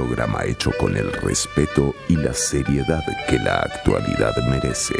programa hecho con el respeto y la seriedad que la actualidad merece.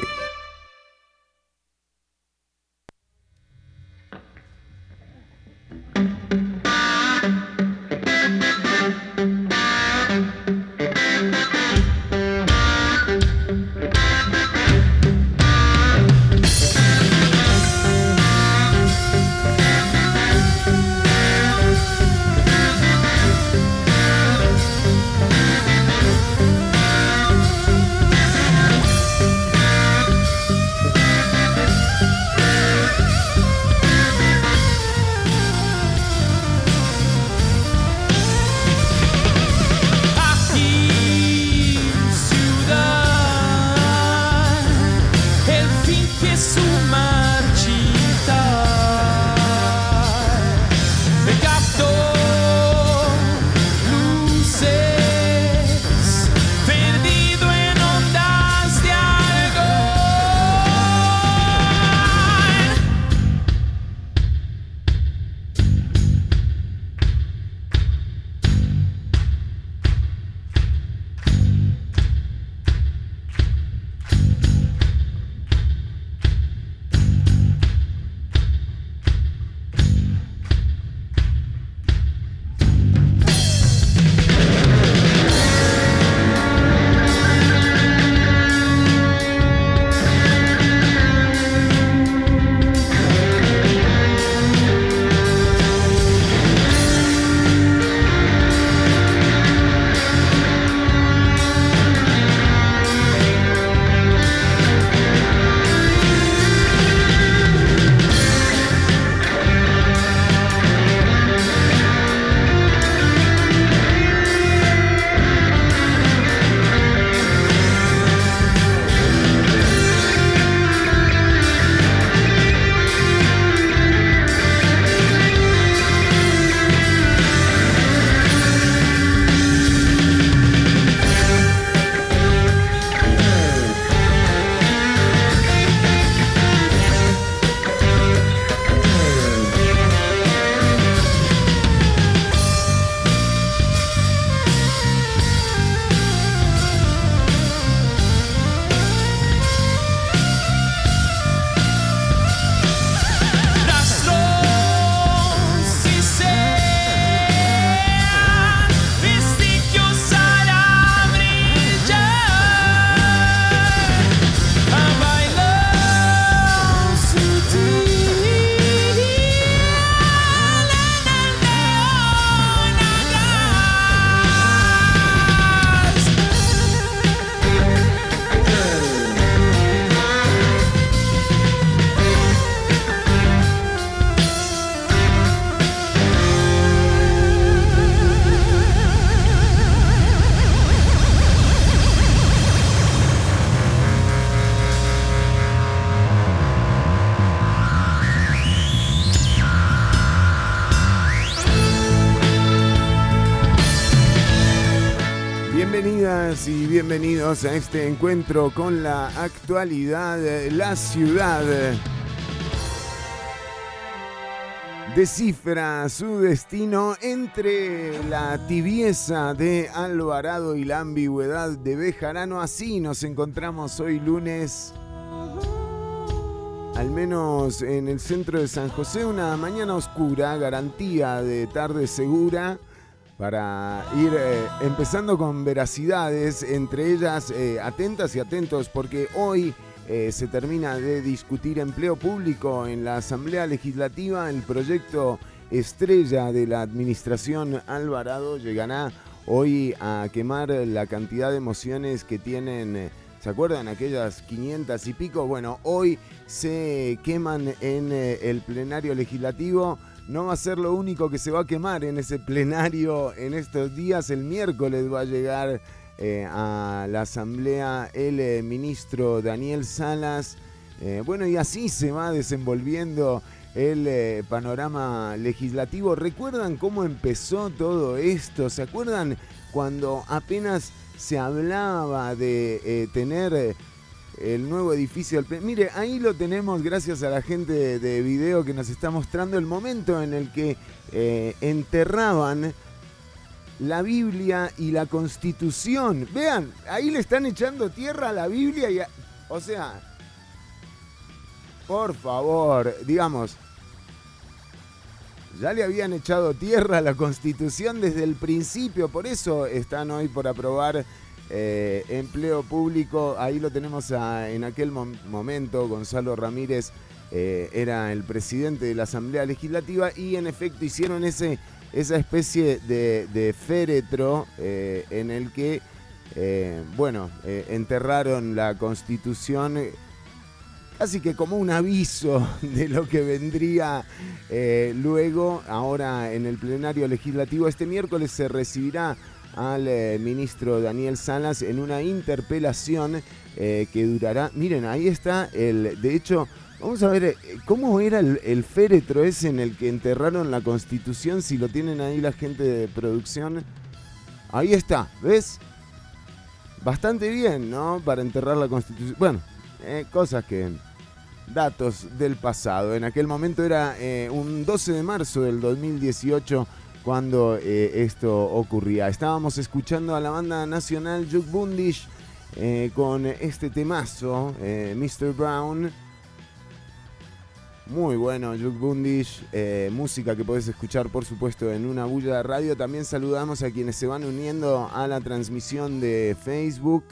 Este encuentro con la actualidad, la ciudad. Descifra su destino entre la tibieza de Alvarado y la ambigüedad de Bejarano. Así nos encontramos hoy lunes, al menos en el centro de San José, una mañana oscura, garantía de tarde segura para ir eh, empezando con veracidades, entre ellas eh, atentas y atentos, porque hoy eh, se termina de discutir empleo público en la Asamblea Legislativa, el proyecto estrella de la Administración Alvarado llegará hoy a quemar la cantidad de emociones que tienen... ¿Se acuerdan aquellas 500 y pico? Bueno, hoy se queman en el plenario legislativo no va a ser lo único que se va a quemar en ese plenario en estos días. El miércoles va a llegar eh, a la asamblea el eh, ministro Daniel Salas. Eh, bueno, y así se va desenvolviendo el panorama legislativo. ¿Recuerdan cómo empezó todo esto? ¿Se acuerdan cuando apenas se hablaba de tener el nuevo edificio del... Mire, ahí lo tenemos gracias a la gente de, video que nos está mostrando el momento en el que eh, enterraban la Biblia y la Constitución. Vean, ahí le están echando tierra a la Biblia y o sea, por favor, digamos, ya le habían echado tierra a la Constitución desde el principio, por eso están hoy por aprobar eh, empleo público. Ahí lo tenemos en aquel momento, Gonzalo Ramírez eh, era el presidente de la Asamblea Legislativa y en efecto hicieron ese, esa especie de, féretro eh, en el que, bueno, enterraron la constitución casi que como un aviso de lo que vendría luego. Ahora en el plenario legislativo este miércoles se recibirá al ministro Daniel Salas en una interpelación que durará, miren, ahí está el, de hecho, Vamos a ver, eh, ¿cómo era el, féretro ese en el que enterraron la constitución? Si lo tienen ahí la gente de producción. Ahí está, ¿ves? Bastante bien, ¿no? Para enterrar la constitución. Bueno, eh, cosas que... Datos del pasado. En aquel momento era eh, un 12 de marzo del 2018 cuando esto ocurría. Estábamos escuchando a la banda nacional Juke Bundish con este temazo, Mr. Brown. Muy bueno, Juke Bundish, eh, música que podés escuchar por supuesto en una bulla de radio. También saludamos a quienes se van uniendo a la transmisión de Facebook.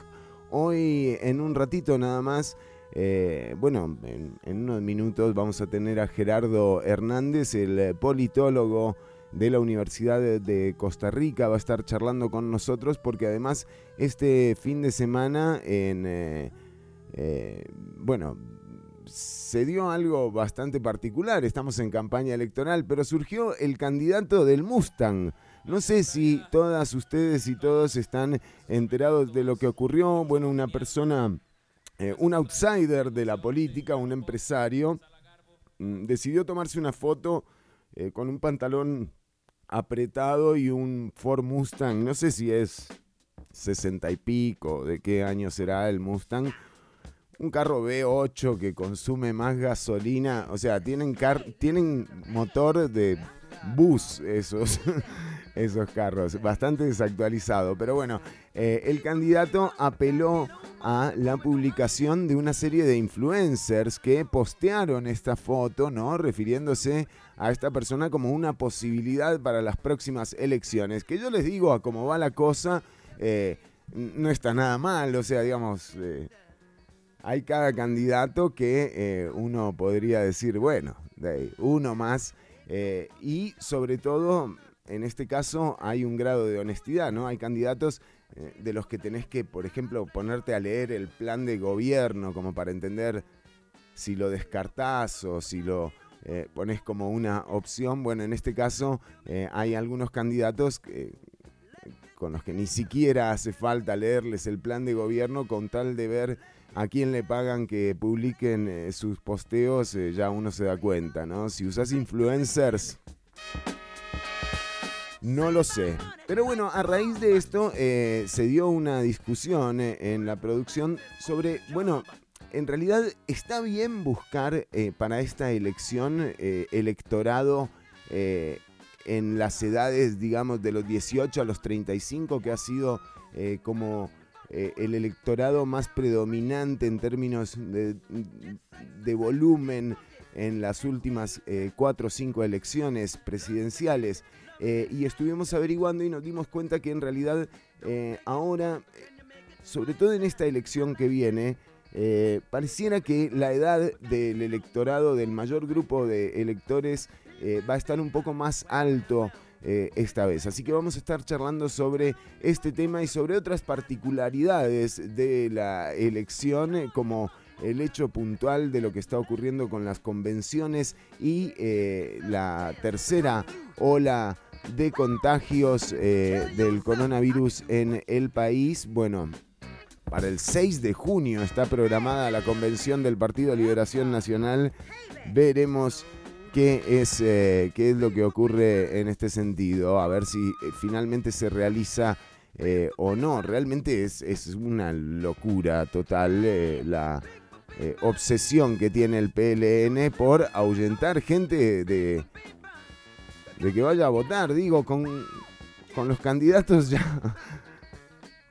Hoy en un ratito nada más, eh, bueno, en, unos minutos vamos a tener a Gerardo Hernández, el politólogo de la Universidad de, Costa Rica, va a estar charlando con nosotros porque además este fin de semana en... Eh, bueno, se dio algo bastante particular. Estamos en campaña electoral, pero surgió el candidato del Mustang. No sé si todas ustedes y todos están enterados de lo que ocurrió. Bueno, una persona, eh, un outsider de la política, un empresario, mm, decidió tomarse una foto eh, con un pantalón apretado y un Ford Mustang. No sé si es sesenta y pico, de qué año será el Mustang un carro V8 que consume más gasolina, o sea, tienen, tienen motor de bus esos, esos carros, bastante desactualizado. Pero bueno, eh, el candidato apeló a la publicación de una serie de influencers que postearon esta foto, ¿no? Refiriéndose a esta persona como una posibilidad para las próximas elecciones. Que yo les digo, a cómo va la cosa, eh, no está nada mal, o sea, digamos... Eh, hay cada candidato que uno podría decir, bueno, uno más. Y sobre todo, en este caso, hay un grado de honestidad, ¿no? Hay candidatos eh, de los que tenés que, por ejemplo, ponerte a leer el plan de gobierno como para entender si lo descartás o si lo pones como una opción. Bueno, en este caso hay algunos candidatos con los que ni siquiera hace falta leerles el plan de gobierno con tal de ver a quién le pagan que publiquen eh, sus posteos, eh, ya uno se da cuenta, ¿no? Si usas influencers, no lo sé. Pero bueno, a raíz de esto eh, se dio una discusión en la producción sobre, bueno, en realidad está bien buscar para esta elección electorado en las edades, digamos, de los 18 a los 35, que ha sido como eh, el electorado más predominante en términos de, volumen en las últimas eh, cuatro o cinco elecciones presidenciales. Eh, y estuvimos averiguando y nos dimos cuenta que en realidad ahora, sobre todo en esta elección que viene, pareciera que la edad del electorado, del mayor grupo de electores, va a estar un poco más alto eh, esta vez. Así que vamos a estar charlando sobre este tema y sobre otras particularidades de la elección, eh, como el hecho puntual de lo que está ocurriendo con las convenciones y eh, la tercera ola de contagios del coronavirus en el país. Bueno, para el 6 de junio está programada la convención del Partido Liberación Nacional. Veremos qué es, eh, qué es lo que ocurre en este sentido, a ver si eh, finalmente se realiza eh, o no. Realmente es, es una locura total la obsesión que tiene el PLN por ahuyentar gente de, de que vaya a votar, digo, con, con los candidatos ya,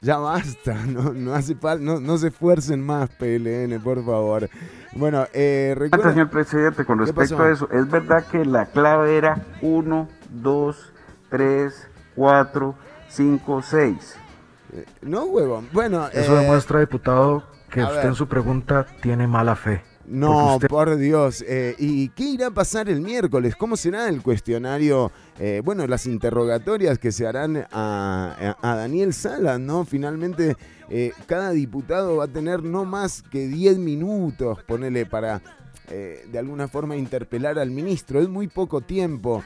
ya basta, no, no hace falta, no, no, se esfuercen más, PLN, por favor. Bueno, eh, recuerda... Señor presidente, con respecto a eso, es verdad que la clave era 1, 2, 3, 4, 5, 6. no, huevón. Bueno, eso demuestra, diputado, que usted en su pregunta tiene mala fe. No, por Dios. Eh, ¿Y qué irá a pasar el miércoles? ¿Cómo será el cuestionario? Eh, bueno, las interrogatorias que se harán a, Daniel Salas, ¿no? Finalmente, eh, cada diputado va a tener no más que 10 minutos, ponele, para de alguna forma interpelar al ministro. Es muy poco tiempo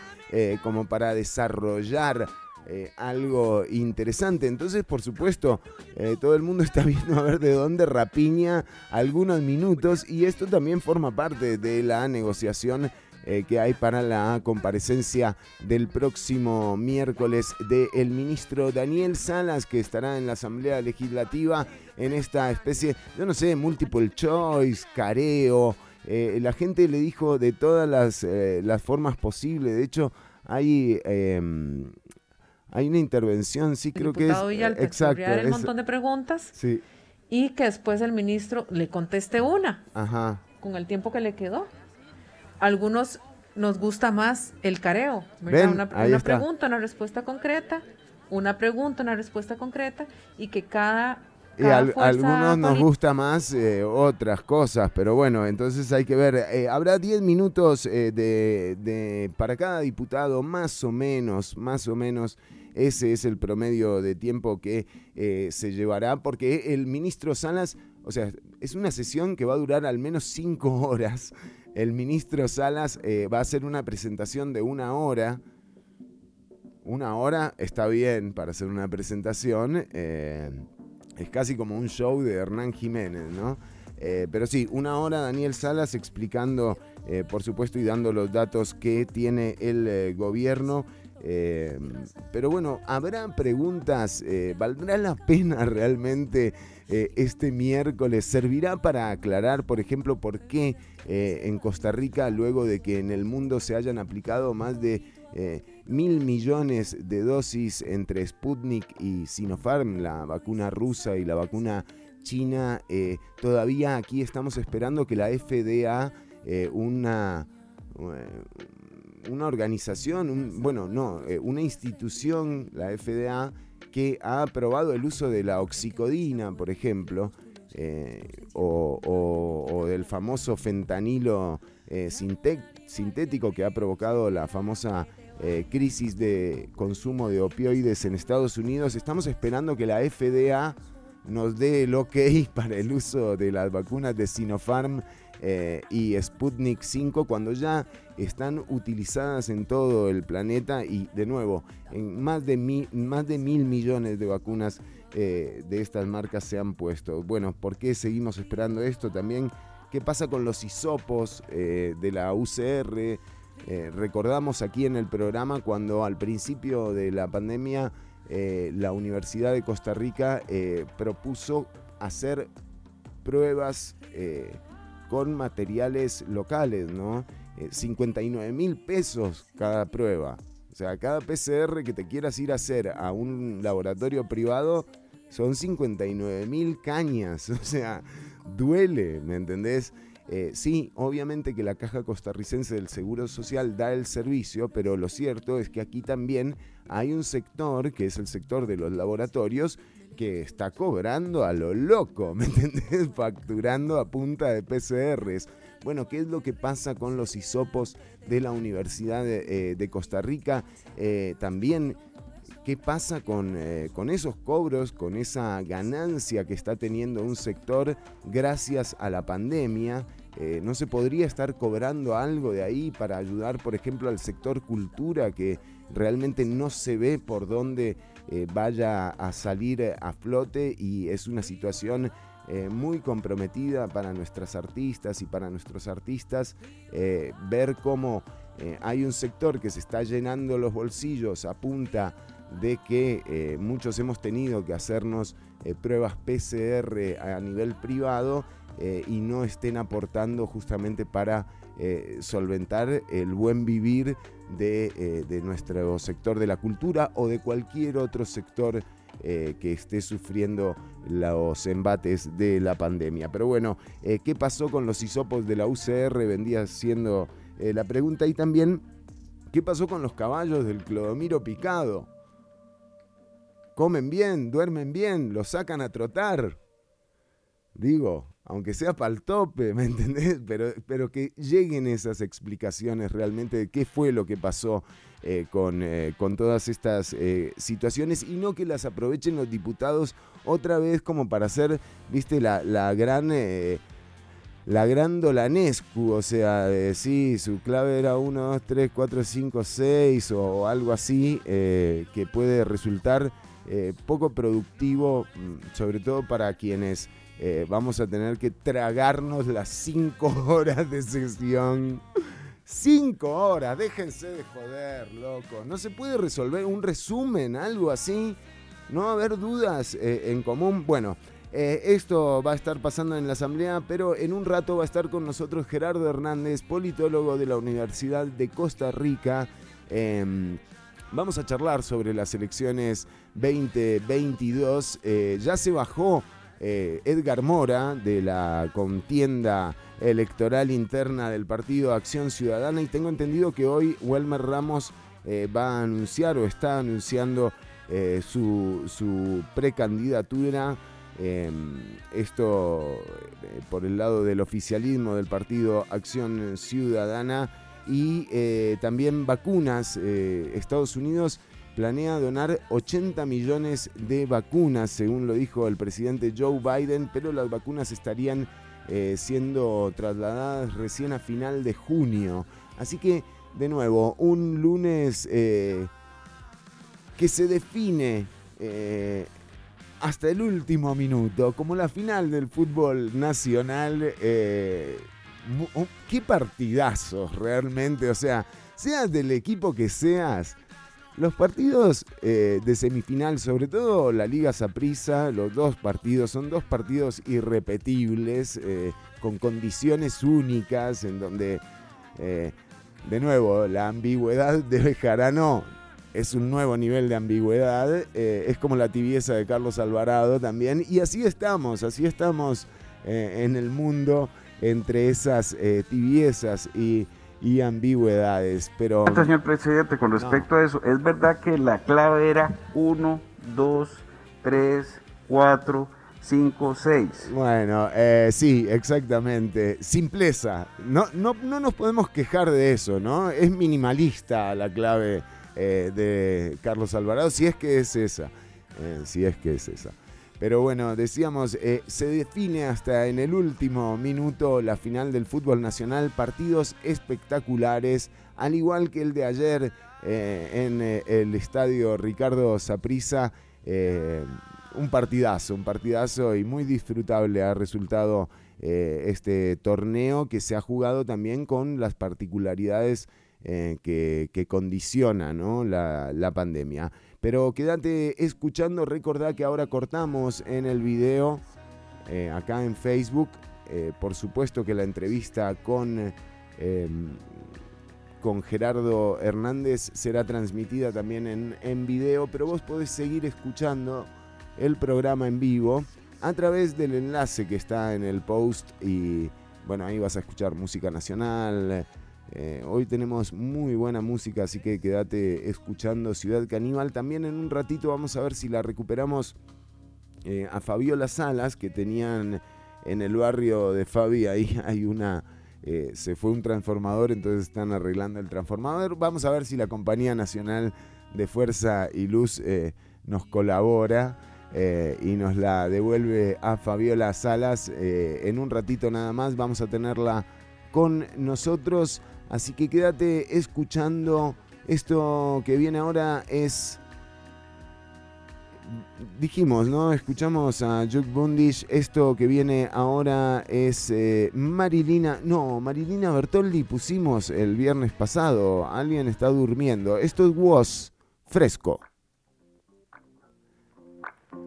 como para desarrollar eh, algo interesante. Entonces, por supuesto, eh, todo el mundo está viendo a ver de dónde rapiña algunos minutos y esto también forma parte de la negociación eh, que hay para la comparecencia del próximo miércoles del ministro Daniel Salas, que estará en la Asamblea Legislativa en esta especie, yo no sé, multiple choice, careo. la gente le dijo de todas las, formas posibles. De hecho, hay em, hay una intervención, sí, creo que es. Villalta, exacto. un montón de preguntas. Sí. Y que después el ministro le conteste una. Ajá. Con el tiempo que le quedó. Algunos nos gusta más el careo. una, pregunta, una respuesta concreta. Una pregunta, una respuesta concreta. Y que cada y a algunos nos gusta más eh, otras cosas, pero bueno, entonces hay que ver. Eh, habrá 10 minutos eh, de, de, para cada diputado, más o menos, más o menos. Ese es el promedio de tiempo que eh, se llevará, porque el ministro Salas, o sea, es una sesión que va a durar al menos cinco horas. El ministro Salas eh, va a hacer una presentación de una hora. Una hora está bien para hacer una presentación. Eh, es casi como un show de Hernán Jiménez, ¿no? pero sí, una hora Daniel Salas explicando, por supuesto, y dando los datos que tiene el gobierno eh, pero bueno, habrá preguntas, eh, ¿valdrá la pena realmente eh, este miércoles? ¿Servirá para aclarar, por ejemplo, por qué en Costa Rica, luego de que en el mundo se hayan aplicado más de mil millones de dosis entre Sputnik y Sinopharm, la vacuna rusa y la vacuna china, todavía aquí estamos esperando que la FDA, una una organización, bueno, no, eh, una institución, la FDA, que ha aprobado el uso de la oxicodina, por ejemplo, eh, o, del famoso fentanilo eh, sintético que ha provocado la famosa crisis de consumo de opioides en Estados Unidos. Estamos esperando que la FDA nos dé el ok para el uso de las vacunas de Sinopharm eh, y Sputnik 5 cuando ya están utilizadas en todo el planeta y de nuevo, en más de mil, más de mil millones de vacunas eh, de estas marcas se han puesto. Bueno, ¿por qué seguimos esperando esto? También, ¿qué pasa con los hisopos eh, de la UCR? recordamos aquí en el programa cuando al principio de la pandemia la Universidad de Costa Rica propuso hacer pruebas con materiales locales, ¿no? 59 eh, mil pesos cada prueba. O sea, cada PCR que te quieras ir a hacer a un laboratorio privado son 59 mil cañas. O sea, duele, ¿me entendés? Eh, sí, obviamente que la Caja Costarricense del Seguro Social da el servicio, pero lo cierto es que aquí también hay un sector, que es el sector de los laboratorios, que está cobrando a lo loco, ¿me entendés? Facturando a punta de PCRs. Bueno, ¿qué es lo que pasa con los hisopos de la Universidad de, eh, Costa Rica? Eh, también, ¿qué pasa con, eh, con esos cobros, con esa ganancia que está teniendo un sector gracias a la pandemia? ¿No se podría estar cobrando algo de ahí para ayudar, por ejemplo, al sector cultura que realmente no se ve por dónde eh, vaya a salir eh, a flote y es una situación eh, muy comprometida para nuestras artistas y para nuestros artistas ver cómo hay un sector que se está llenando los bolsillos a punta de que muchos hemos tenido que hacernos pruebas PCR a nivel privado y no estén aportando justamente para solventar el buen vivir de, de, nuestro sector de la cultura o de cualquier otro sector que esté sufriendo los embates de la pandemia. Pero bueno, ¿qué pasó con los hisopos de la UCR? Vendía siendo la pregunta y también, ¿qué pasó con los caballos del Clodomiro Picado? comen bien, duermen bien, los sacan a trotar. Digo, aunque sea para el tope, ¿me entendés? Pero, pero que lleguen esas explicaciones realmente de qué fue lo que pasó eh, con, eh, con, todas estas eh, situaciones y no que las aprovechen los diputados otra vez como para hacer, viste, la, la gran... la gran Dolanescu, o sea, sí, su clave era 1, 2, 3, 4, 5, 6 o algo así, que puede resultar poco productivo, mm, sobre todo para quienes eh, vamos a tener que tragarnos las cinco horas de sesión. Cinco horas, déjense de joder, loco. No se puede resolver un resumen, algo así. No va a haber dudas eh, en común. Bueno, esto va a estar pasando en la asamblea, pero en un rato va a estar con nosotros Gerardo Hernández, politólogo de la Universidad de Costa Rica. Em, vamos a charlar sobre las elecciones 2022. Eh, ya se bajó eh, Edgar Mora de la contienda electoral interna del partido Acción Ciudadana y tengo entendido que hoy Welmer Ramos eh, va a anunciar o está anunciando su, su, precandidatura. Em, esto por el lado del oficialismo del partido Acción Ciudadana y también vacunas. Estados Unidos planea donar 80 millones de vacunas, según lo dijo el presidente Joe Biden, pero las vacunas estarían eh, siendo trasladadas recién a final de junio. Así que, de nuevo, un lunes eh, que se define eh, hasta el último minuto, como la final del fútbol nacional. Qué partidazos realmente, o sea, seas del equipo que seas, los partidos eh, de semifinal, sobre todo la Liga Saprissa, los dos partidos son dos partidos irrepetibles, eh, con condiciones únicas, en donde, eh, de nuevo, la ambigüedad de Bejarano es un nuevo nivel de ambigüedad, es como la tibieza de Carlos Alvarado también, y así estamos, así estamos en el mundo entre esas tibiezas y y ambigüedades. Pero. Señor presidente, con respecto a eso, ¿es verdad que la clave era 1, 2, 3, 4, 5, 6? Bueno, eh, sí, exactamente. Simpleza. No, no, no nos podemos quejar de eso, ¿no? Es minimalista la clave eh, de Carlos Alvarado, si es que es esa. Eh, si es que es esa. Pero bueno, decíamos, eh, se define hasta en el último minuto la final del fútbol nacional, partidos espectaculares, al igual que el de ayer eh, en eh, el estadio Ricardo Saprissa. un partidazo, un partidazo y muy disfrutable ha resultado este torneo que se ha jugado también con las particularidades que, que condiciona la, la pandemia. Pero quédate escuchando, recordá que ahora cortamos en el video, eh, acá en Facebook, eh, por supuesto que la entrevista con, em, con Gerardo Hernández será transmitida también en, en video, pero vos podés seguir escuchando el programa en vivo a través del enlace que está en el post y bueno, ahí vas a escuchar música nacional, eh, hoy tenemos muy buena música, así que quédate escuchando Ciudad Caníbal. También en un ratito vamos a ver si la recuperamos eh, a Fabiola Salas, que tenían en el barrio de Fabi, ahí hay una... Eh, se fue un transformador, entonces están arreglando el transformador. Vamos a ver si la Compañía Nacional de Fuerza y Luz nos colabora. y nos la devuelve a Fabiola Salas. en un ratito nada más vamos a tenerla con nosotros. Así que quédate escuchando. Esto que viene ahora es. Dijimos, ¿no? Escuchamos a Juke Bundish. Esto que viene ahora es eh, Marilina. No, Marilina Bertoldi pusimos el viernes pasado. Alguien está durmiendo. Esto es Was Fresco.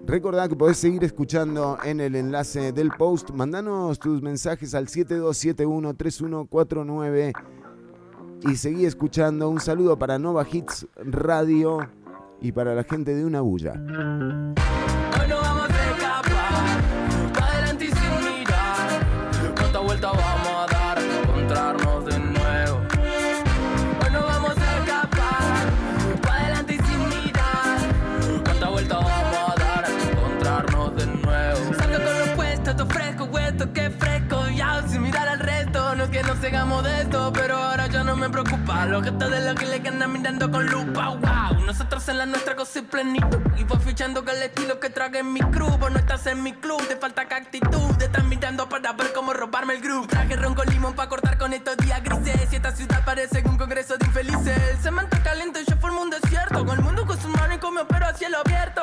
Recordad que podés seguir escuchando en el enlace del post. Mandanos tus mensajes al 72713149 y seguí escuchando. Un saludo para Nova Hits Radio y para la gente de Una Bulla. de esto, pero ahora ya no me preocupa. Lo que está de lo que quedan mirando con lupa. Wow, nosotros en la nuestra cosa y plenitud. Y voy fichando que el estilo que trague en mi crew. Vos no estás en mi club, te falta que actitud. Te están mirando para ver cómo robarme el grupo. Traje ronco limón para cortar con estos días grises. Y esta ciudad parece un congreso de infelices. El cemento caliente yo formo un desierto. Con el mundo con sus manos y con mi pero a cielo abierto.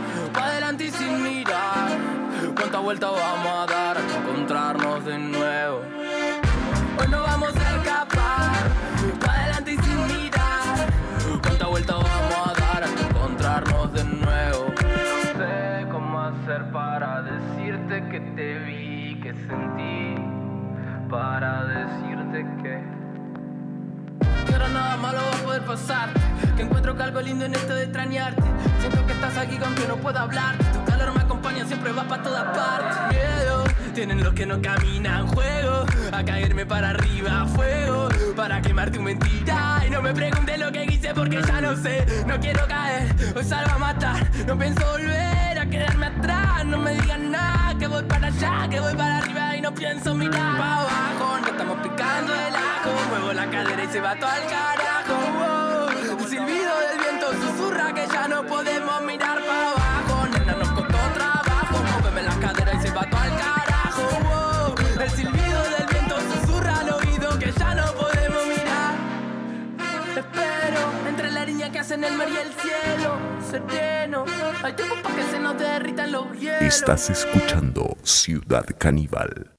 pa' adelante y sin mirar. ¿Cuántas vueltas vamos a dar hasta encontrarnos de nuevo? Hoy no vamos a escapar, pa' adelante y sin mirar. ¿Cuántas vueltas vamos a dar hasta encontrarnos de nuevo? No sé cómo hacer para decirte que te vi, que sentí, para decirte que nada malo va a poder pasar. Que encuentro que algo lindo en esto de extrañarte. Siento que estás aquí aunque no puedo hablar. Tu calor me acompaña, siempre va para todas partes. Miedo, tienen los que no caminan. Juego a caerme para arriba, fuego. Para quemar tu mentira. Y no me preguntes lo que hice porque ya no sé. No quiero caer, hoy salgo a matar. No pienso volver a quedarme atrás. No me digan nada, que voy para allá, que voy para arriba y no pienso mirar. para abajo, no estamos picando el ajo. Muevo la cadera y se va todo al carajo. El silbido del viento susurra que ya no podemos mirar para abajo. Nena, nos costó trabajo. Móveme la cadera y se va todo al carajo. El silbido del viento susurra al oído que ya no podemos mirar. espero entre la niña que hacen el mar y el cielo. Sereno, hay tiempo para que se nos derritan los hielos. Estás escuchando Ciudad Caníbal.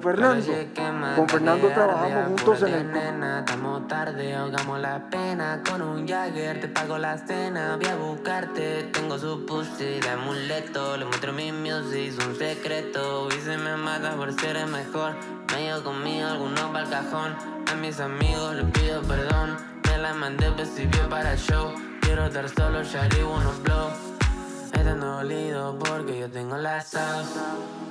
Fernando. Con Fernando trabajamos juntos en el Estamos tarde, ahogamos la pena con un Jagger. Te pago la cena, voy a buscarte. Tengo su pussy de amuleto. Le muestro mi music, un secreto. Y se me mata por ser el mejor. Medio conmigo, algunos para el cajón. A mis amigos les pido perdón. Me la mandé, vio para el show. Quiero estar solo, ya unos blow. Están dolido porque yo tengo la sauce.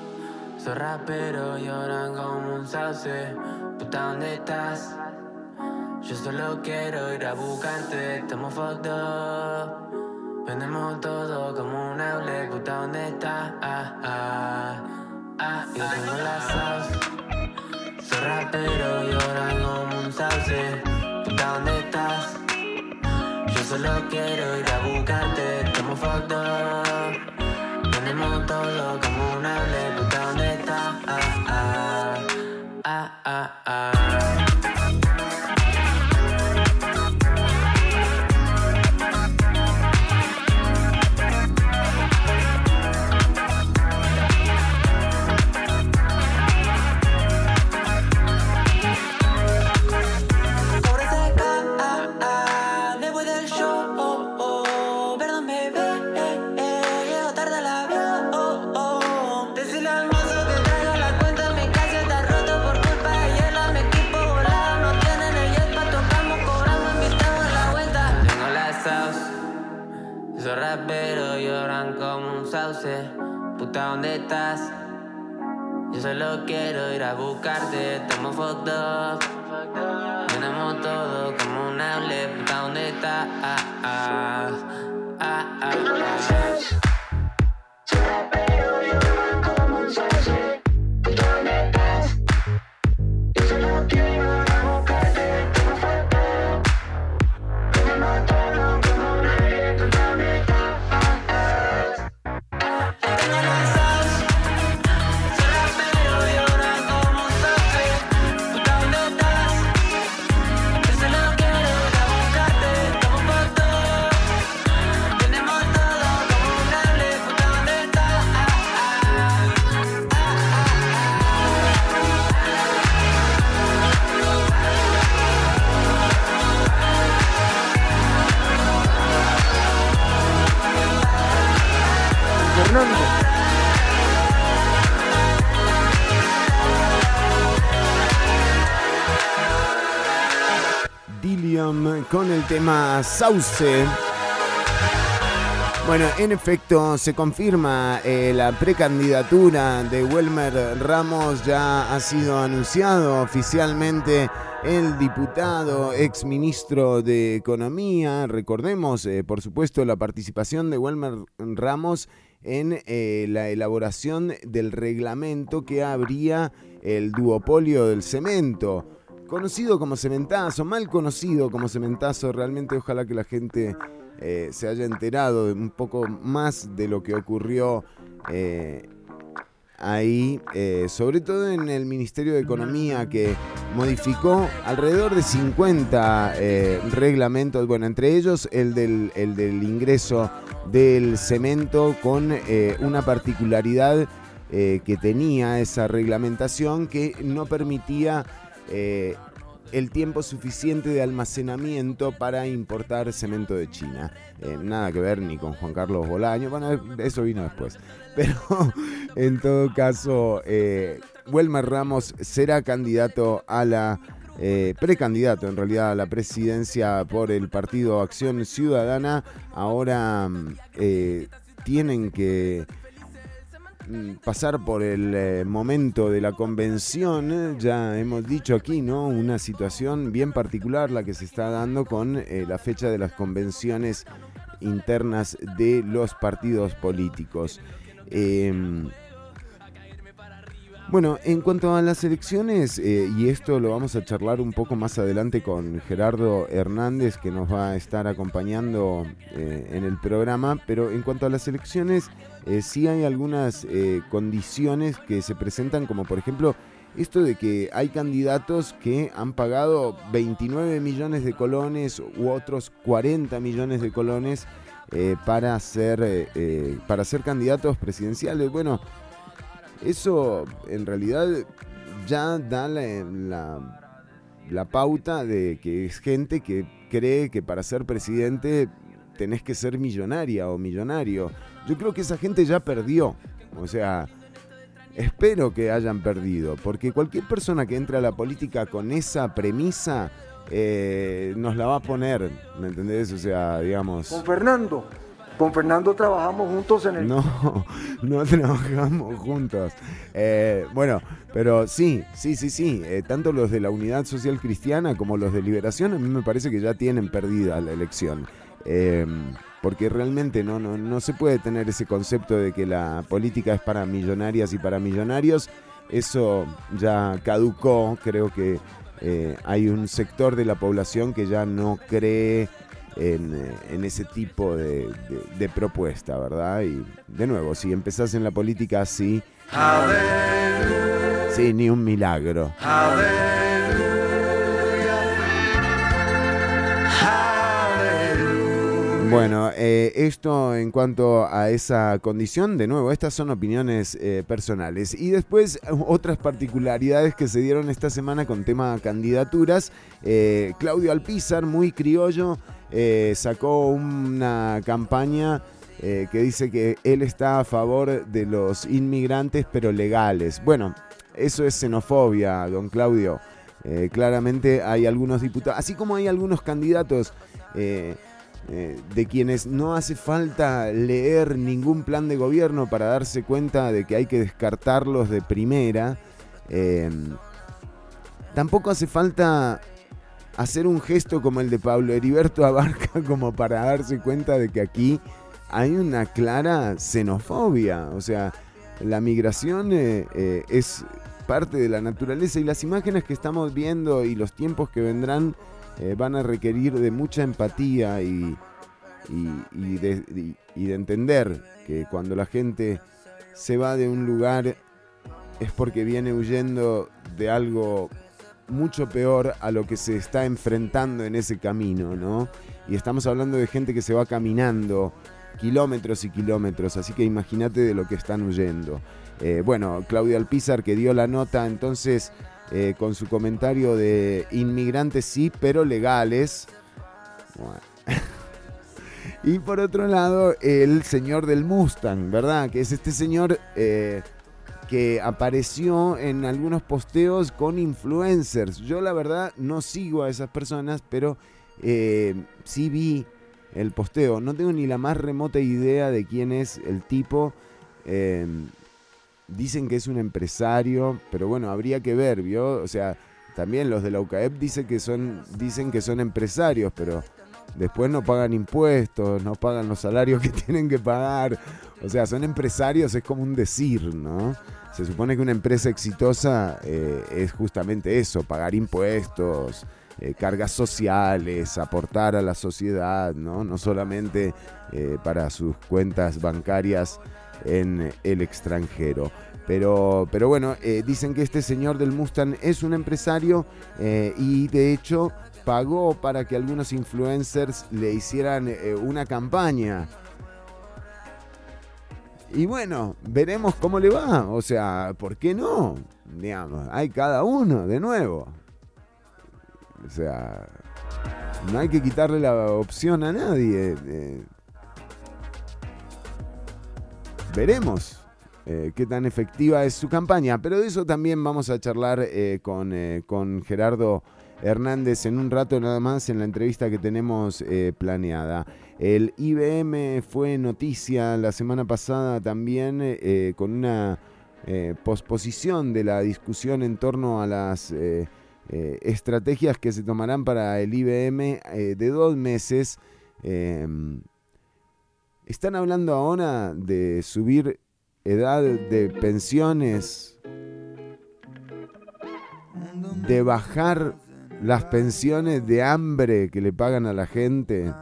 Soy rapero, lloran como un sauce. Puta, ¿dónde estás? Yo solo quiero ir a buscarte, estamos fucked up. Vendemos todo como un hable, puta, ¿dónde estás? Ah, ah, ah, yo tengo la sauce. Soy rapero, lloran como un sauce. Puta, ¿dónde estás? Yo solo quiero ir a buscarte, estamos fucked up. Tenemos todo como un hable. Ah, ah, ah, ah, ah. Puta, ¿dónde estás? Yo solo quiero ir a buscarte, estamos fucked up. Tenemos todo como un hable, puta, ¿dónde estás? Ah, ah, ah, con el tema Sauce. Bueno, en efecto, se confirma eh, la precandidatura de Welmer Ramos, ya ha sido anunciado oficialmente el diputado, ex ministro de Economía. Recordemos, eh, por supuesto, la participación de Welmer Ramos en eh, la elaboración del reglamento que abría el duopolio del cemento. Conocido como cementazo, mal conocido como cementazo, realmente ojalá que la gente eh, se haya enterado un poco más de lo que ocurrió eh, ahí, sobre todo en el Ministerio de Economía que modificó alrededor de 50 reglamentos, bueno, entre ellos el del, el del ingreso del cemento con eh, una particularidad eh, que tenía esa reglamentación que no permitía eh, el tiempo suficiente de almacenamiento para importar cemento de China. nada que ver ni con Juan Carlos Bolaño, bueno, eso vino después. Pero en todo caso, Welmer Ramos será candidato a la eh, precandidato en realidad a la presidencia por el partido Acción Ciudadana, ahora mm, eh, tienen que pasar por el eh, momento de la convención, ya hemos dicho aquí, ¿no? Una situación bien particular la que se está dando con la fecha de las convenciones internas de los partidos políticos. Em, bueno, en cuanto a las elecciones, eh, y esto lo vamos a charlar un poco más adelante con Gerardo Hernández, que nos va a estar acompañando eh, en el programa, pero en cuanto a las elecciones, eh, sí hay algunas condiciones que se presentan, como por ejemplo esto de que hay candidatos que han pagado 29 millones de colones u otros 40 millones de colones para, ser, para ser candidatos presidenciales. Bueno, eso en realidad ya da la, la, pauta de que es gente que cree que para ser presidente tenés que ser millonaria o millonario. Yo creo que esa gente ya perdió. O sea, espero que hayan perdido, porque cualquier persona que entre a la política con esa premisa eh, nos la va a poner, ¿me entendés? O sea, digamos... Con Fernando. Con Fernando trabajamos juntos en el... No, no trabajamos juntos. Eh, bueno, pero sí, sí, sí, sí. Eh, tanto los de la Unidad Social Cristiana como los de Liberación a mí me parece que ya tienen perdida la elección. Porque realmente no, no, no se puede tener ese concepto de que la política es para millonarias y para millonarios. Eso ya caducó. Creo que eh, hay un sector de la población que ya no cree eh, en, ese tipo de, propuesta, ¿verdad? Y de nuevo, si empezás en la política así, sí, ni un milagro. Bueno, eh, esto en cuanto a esa condición, de nuevo, estas son opiniones eh, personales. Y después otras particularidades que se dieron esta semana con tema candidaturas. Claudio Alpizar, muy criollo, eh, sacó una campaña eh, que dice que él está a favor de los inmigrantes pero legales. Bueno, eso es xenofobia, don Claudio. Eh, claramente hay algunos diputados, así como hay algunos candidatos de quienes no hace falta leer ningún plan de gobierno para darse cuenta de que hay que descartarlos de primera. tampoco hace falta hacer un gesto como el de Pablo Heriberto Abarca como para darse cuenta de que aquí hay una clara xenofobia. O sea, la migración eh, eh, es parte de la naturaleza y las imágenes que estamos viendo y los tiempos que vendrán eh, van a requerir de mucha empatía y, de, y de entender que cuando la gente se va de un lugar es porque viene huyendo de algo mucho peor a lo que se está enfrentando en ese camino, ¿no? Y estamos hablando de gente que se va caminando kilómetros y kilómetros, así que imagínate de lo que están huyendo. Eh, bueno, Claudia Alpizar que dio la nota entonces eh, con su comentario de inmigrantes sí, pero legales. y por otro lado, el señor del Mustang, ¿verdad? Que es este señor... Eh, que apareció en algunos posteos con influencers. Yo la verdad no sigo a esas personas, pero eh, sí vi el posteo. No tengo ni la más remota idea de quién es el tipo. Dicen que es un empresario, pero bueno, habría que ver, ¿vio? O sea, también los de la UCAEP dicen que son, dicen que son empresarios, pero después no pagan impuestos, no pagan los salarios que tienen que pagar. O sea, son empresarios, es como un decir, ¿no? Se supone que una empresa exitosa eh, es justamente eso, pagar impuestos, eh, cargas sociales, aportar a la sociedad, ¿no? No solamente eh, para sus cuentas bancarias en el extranjero. Pero, pero bueno, dicen que este señor del Mustang es un empresario y de hecho pagó para que algunos influencers le hicieran una campaña y bueno, veremos cómo le va. O sea, ¿por qué no? Digamos, hay cada uno, de nuevo. O sea, no hay que quitarle la opción a nadie. Eh, veremos eh, qué tan efectiva es su campaña. Pero de eso también vamos a charlar eh, con, con Gerardo Hernández en un rato nada más en la entrevista que tenemos planeada. El IBM fue noticia la semana pasada también eh, con una eh, posposición de la discusión en torno a las eh, estrategias que se tomarán para el IBM de dos meses. Están hablando ahora de subir edad de pensiones, de bajar las pensiones de hambre que le pagan a la gente.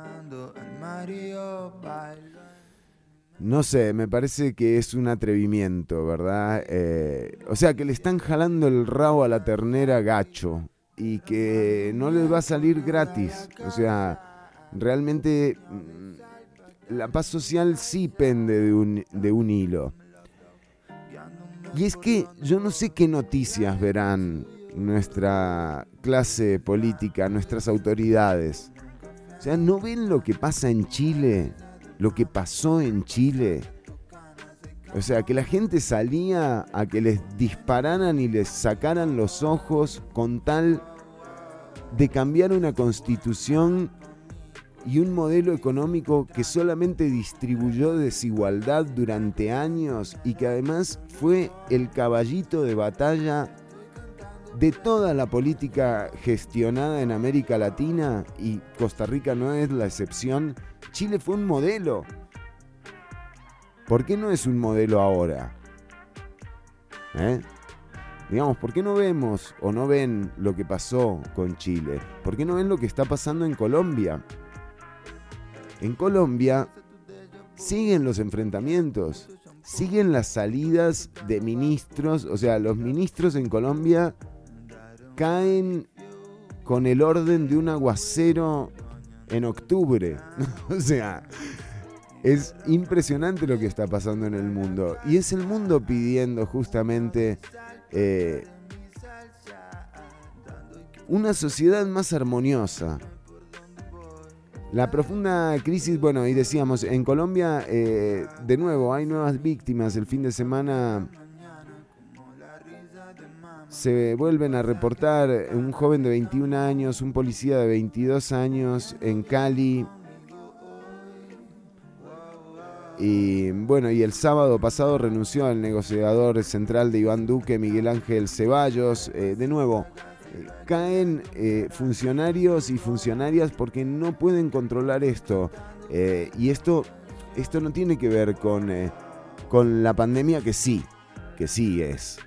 No sé, me parece que es un atrevimiento, ¿verdad? Eh, o sea, que le están jalando el rabo a la ternera gacho y que no les va a salir gratis. O sea, realmente mm, la paz social sí pende de un, de un hilo. Y es que yo no sé qué noticias verán nuestra clase política, nuestras autoridades. O sea, ¿no ven lo que pasa en Chile? lo que pasó en Chile. O sea, que la gente salía a que les dispararan y les sacaran los ojos con tal de cambiar una constitución y un modelo económico que solamente distribuyó desigualdad durante años y que además fue el caballito de batalla de toda la política gestionada en América Latina, y Costa Rica no es la excepción, Chile fue un modelo. ¿Por qué no es un modelo ahora? ¿Eh? Digamos, ¿por qué no vemos o no ven lo que pasó con Chile? ¿Por qué no ven lo que está pasando en Colombia? En Colombia siguen los enfrentamientos, siguen las salidas de ministros, o sea, los ministros en Colombia caen con el orden de un aguacero en octubre. o sea, es impresionante lo que está pasando en el mundo. Y es el mundo pidiendo justamente eh, una sociedad más armoniosa. La profunda crisis, bueno, y decíamos, en Colombia, eh, de nuevo, hay nuevas víctimas. El fin de semana se vuelven a reportar un joven de 21 años, un policía de 22 años en Cali. Y bueno, y el sábado pasado renunció al negociador central de Iván Duque, Miguel Ángel Ceballos. Eh, de nuevo, caen eh, funcionarios y funcionarias porque no pueden controlar esto. y esto, esto no tiene que ver con, con la pandemia, que sí, que sí es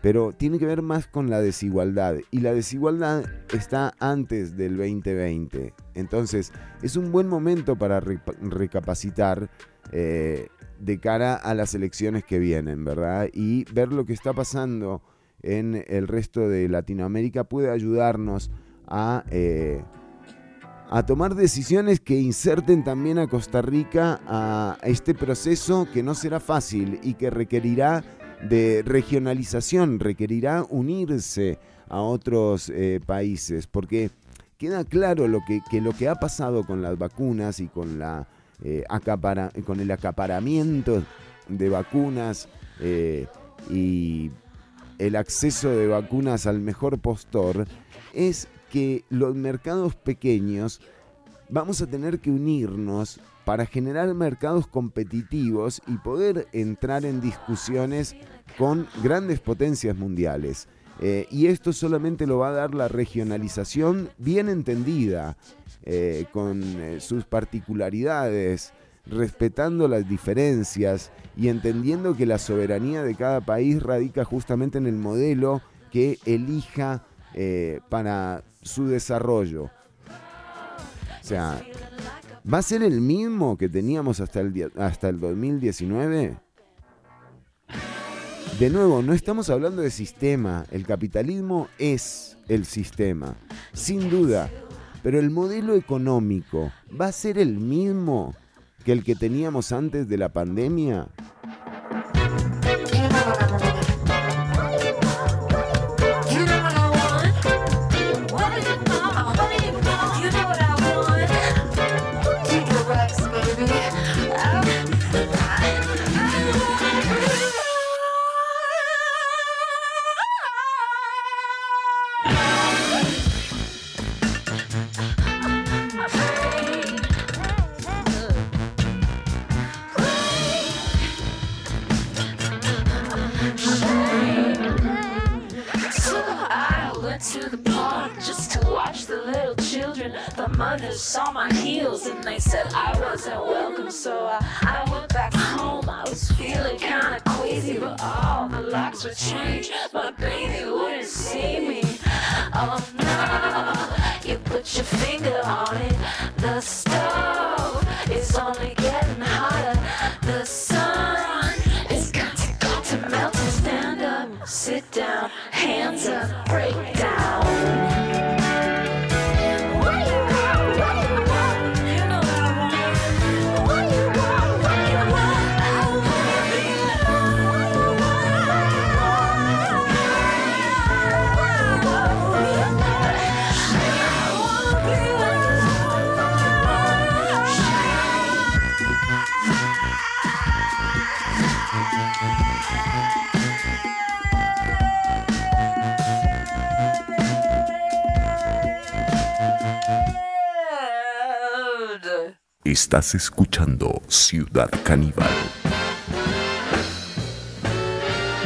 pero tiene que ver más con la desigualdad. Y la desigualdad está antes del 2020. Entonces, es un buen momento para recapacitar eh, de cara a las elecciones que vienen, ¿verdad? Y ver lo que está pasando en el resto de Latinoamérica puede ayudarnos a... Eh, a tomar decisiones que inserten también a Costa Rica a este proceso que no será fácil y que requerirá de regionalización, requerirá unirse a otros eh, países, porque queda claro lo que, lo que ha pasado con las vacunas y con, la, eh, con el acaparamiento de vacunas, y el acceso de vacunas al mejor postor, es que los mercados pequeños vamos a tener que unirnos para generar mercados competitivos y poder entrar en discusiones con grandes potencias mundiales. Eh, y esto solamente lo va a dar la regionalización bien entendida, eh, con eh, sus particularidades, respetando las diferencias y entendiendo que la soberanía de cada país radica justamente en el modelo que elija para su desarrollo. O sea, ¿va a ser el mismo que teníamos hasta el, hasta el 2019? De nuevo, no estamos hablando de sistema, el capitalismo es el sistema, sin duda, pero el modelo económico va a ser el mismo que el que teníamos antes de la pandemia. Saw my heels and they said I wasn't welcome. So I, I went back home. I was feeling kinda queasy, but all the locks were changed. My baby wouldn't see me. Oh no, you put your finger on it. The stove is only Estás escuchando Ciudad Caníbal.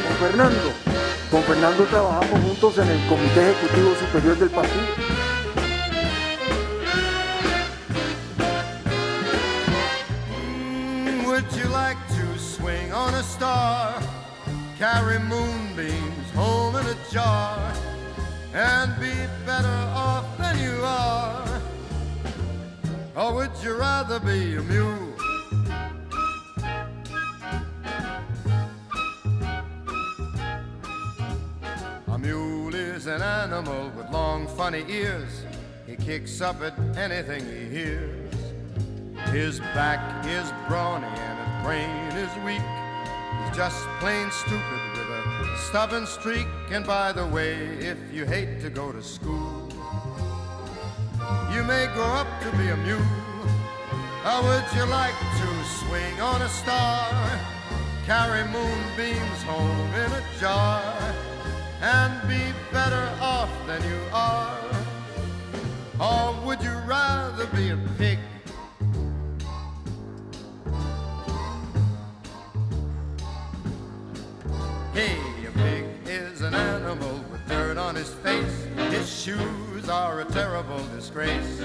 Con Fernando. Con Fernando trabajamos juntos en el Comité Ejecutivo Superior del partido. Would you like to swing on a star? Carry moonbeams home in a jar and be better off than you are? Or would you rather be a mule? A mule is an animal with long, funny ears. He kicks up at anything he hears. His back is brawny and his brain is weak. He's just plain stupid with a stubborn streak. And by the way, if you hate to go to school, you may grow up to be a mule. How would you like to swing on a star? Carry moonbeams home in a jar and be better off than you are? Or would you rather be a pig? Hey, a pig is an animal with dirt on his face. His shoes are a terrible disgrace.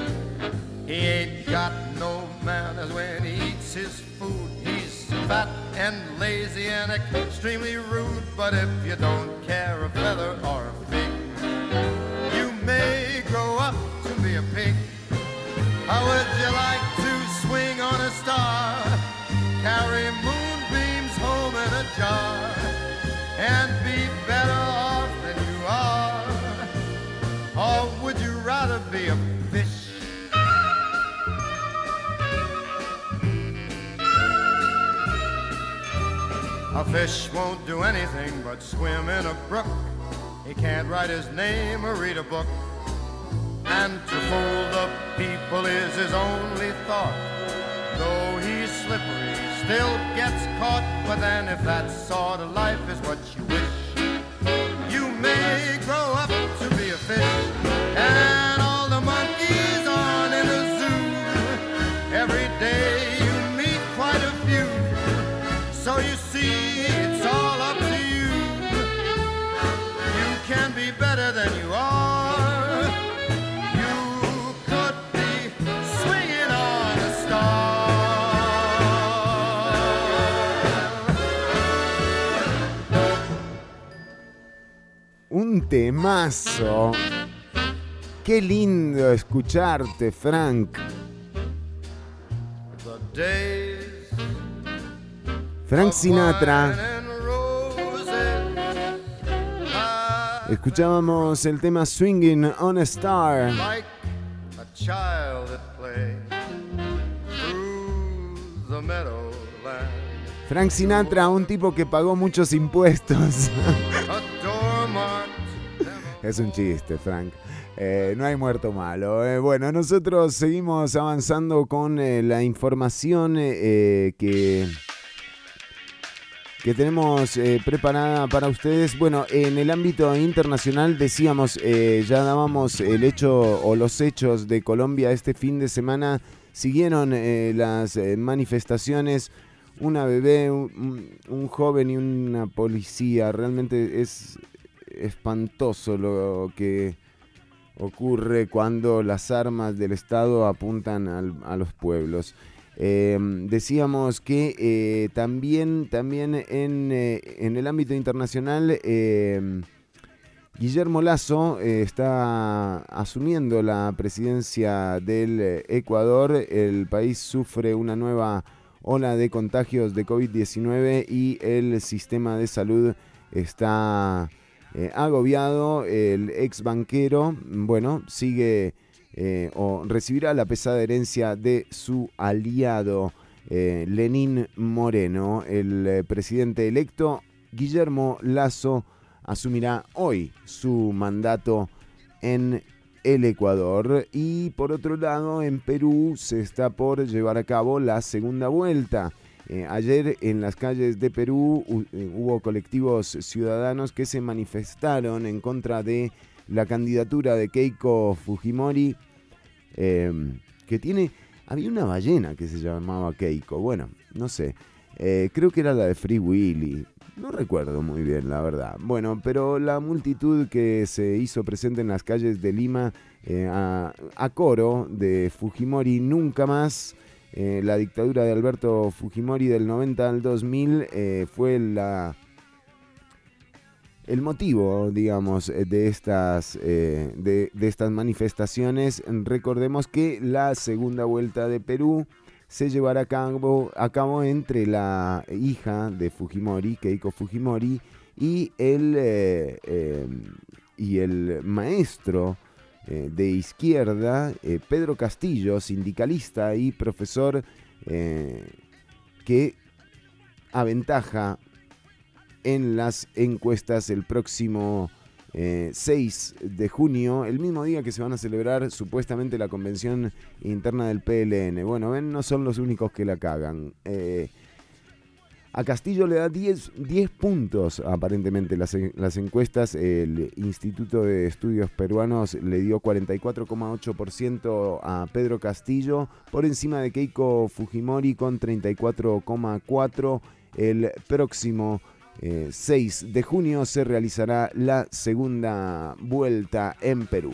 He ain't got no manners when he eats his food. He's fat and lazy and extremely rude. But if you don't care a feather or a fig, you may grow up to be a pig. How would you like to swing on a star? Carry moonbeams home in a jar and be rather be a fish? A fish won't do anything but swim in a brook. He can't write his name or read a book. And to fool the people is his only thought. Though he's slippery, still gets caught. But then, if that sort of life is what you wish, you may grow up to be a fish. And temazo. Qué lindo escucharte, Frank. Frank Sinatra. Escuchábamos el tema Swinging on a Star. Frank Sinatra, un tipo que pagó muchos impuestos. Es un chiste, Frank. Eh, no hay muerto malo. Eh, bueno, nosotros seguimos avanzando con eh, la información que, que tenemos preparada para ustedes. Bueno, en el ámbito internacional decíamos, ya dábamos el hecho o los hechos de Colombia este fin de semana. Siguieron las manifestaciones. Una bebé, un- un joven y una policía. Realmente es espantoso lo que ocurre cuando las armas del Estado apuntan a los pueblos. Eh, decíamos que eh, también, también en, eh, en el ámbito internacional, eh, Guillermo Lazo eh, está asumiendo la presidencia del Ecuador. El país sufre una nueva ola de contagios de COVID-19 y el sistema de salud está eh, agobiado. El ex banquero, bueno, sigue eh, o recibirá la pesada herencia de su aliado eh, Lenín Moreno. El presidente electo Guillermo Lazo asumirá hoy su mandato en el Ecuador. Y por otro lado, en Perú se está por llevar a cabo la segunda vuelta. Eh, ayer en las calles de Perú eh, hubo colectivos ciudadanos que se manifestaron en contra de la candidatura de Keiko Fujimori, eh, que tiene... Había una ballena que se llamaba Keiko, bueno, no sé, eh, creo que era la de Free Willy, no recuerdo muy bien, la verdad. Bueno, pero la multitud que se hizo presente en las calles de Lima a, a coro de Fujimori nunca más. Eh, la dictadura de Alberto Fujimori del 90 al 2000 eh, fue la, el motivo, digamos, eh, de estas, de, estas manifestaciones. Recordemos que la segunda vuelta de Perú se llevará a cabo, a cabo entre la hija de Fujimori, Keiko Fujimori, y el, y el maestro de izquierda, eh, Pedro Castillo, sindicalista y profesor eh, que aventaja en las encuestas el próximo eh, 6 de junio, el mismo día que se van a celebrar supuestamente la convención interna del PLN. Bueno, ven, no son los únicos que la cagan. Eh, a Castillo le da 10, 10 puntos aparentemente las, en- las encuestas. El Instituto de Estudios Peruanos le dio 44,8% a Pedro Castillo, por encima de Keiko Fujimori con 34,4%. El próximo eh, 6 de junio se realizará la segunda vuelta en Perú.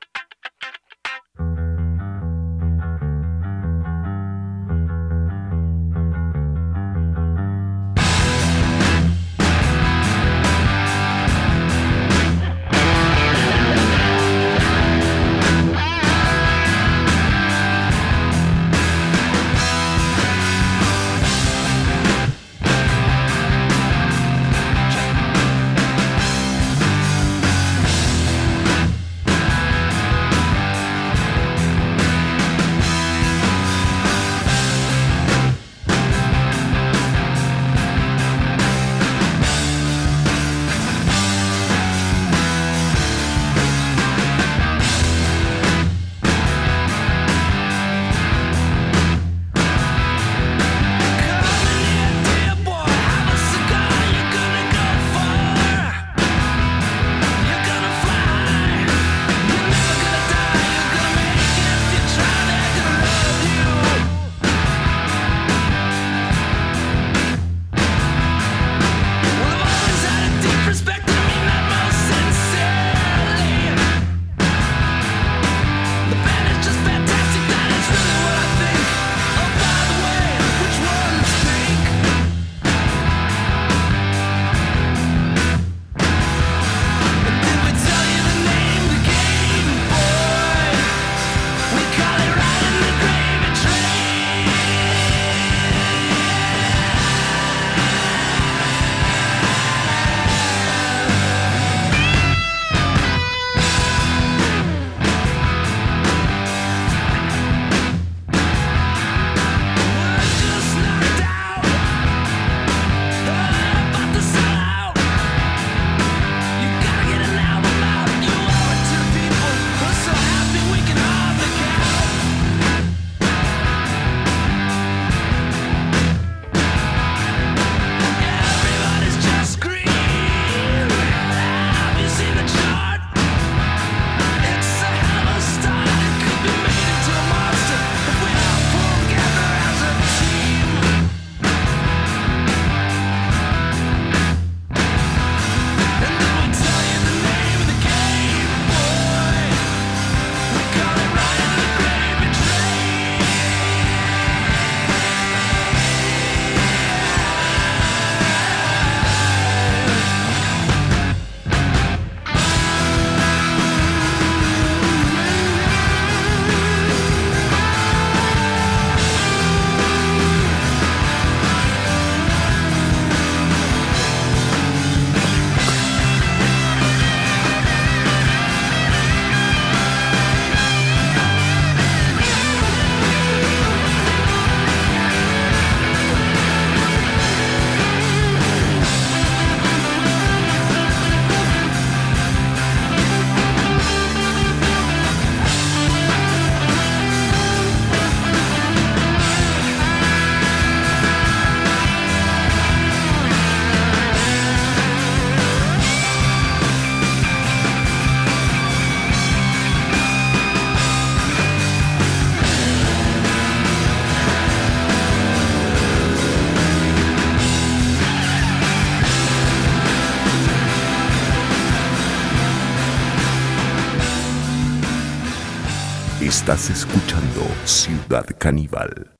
Estás escuchando Ciudad Caníbal.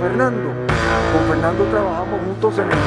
Fernando, con Fernando trabajamos juntos en el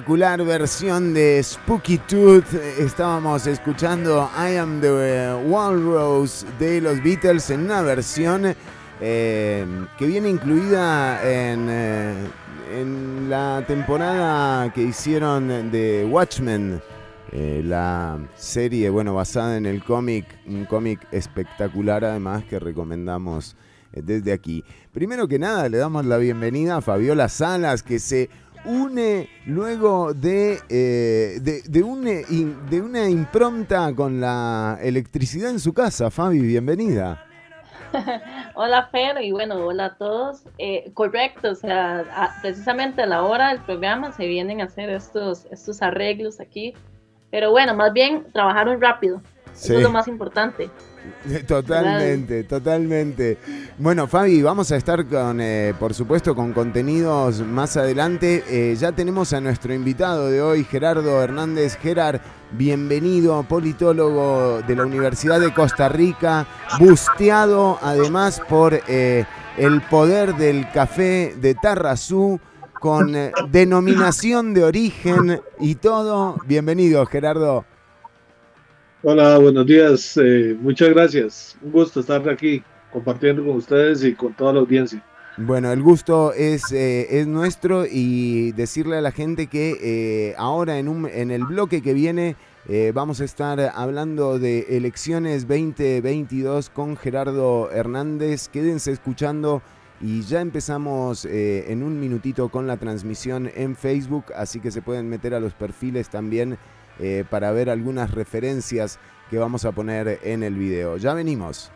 espectacular versión de Spooky Tooth. Estábamos escuchando I Am the Walrus de los Beatles en una versión eh, que viene incluida en, eh, en, la temporada que hicieron de Watchmen. Eh, la serie, bueno, basada en el cómic, un cómic espectacular además que recomendamos desde aquí. Primero que nada, le damos la bienvenida a Fabiola Salas, que se une luego de, eh, de, de, una impronta con la electricidad en su casa. Fabi, bienvenida. hola Fer y bueno, hola a todos. Eh, correcto, o sea, precisamente a la hora del programa se vienen a hacer estos, estos arreglos aquí. Pero bueno, más bien trabajaron rápido. Eso es lo más importante. Totalmente, totalmente. Bueno, Fabi, vamos a estar con, eh, por supuesto, con contenidos más adelante. Eh, ya tenemos a nuestro invitado de hoy, Gerardo Hernández. Gerard, bienvenido, politólogo de la Universidad de Costa Rica, busteado además por eh, el poder del café de Tarrazú con denominación de origen y todo. Bienvenido, Gerardo. Hola, buenos días. Eh, muchas gracias. Un gusto estar aquí compartiendo con ustedes y con toda la audiencia. Bueno, el gusto es, eh, es nuestro y decirle a la gente que eh, ahora en, un, en el bloque que viene vamos a estar hablando de elecciones 2022 con Gerardo Hernández. Quédense escuchando y ya empezamos en un minutito con la transmisión en Facebook, así que se pueden meter a los perfiles también eh, para ver algunas referencias que vamos a poner en el video. Ya venimos.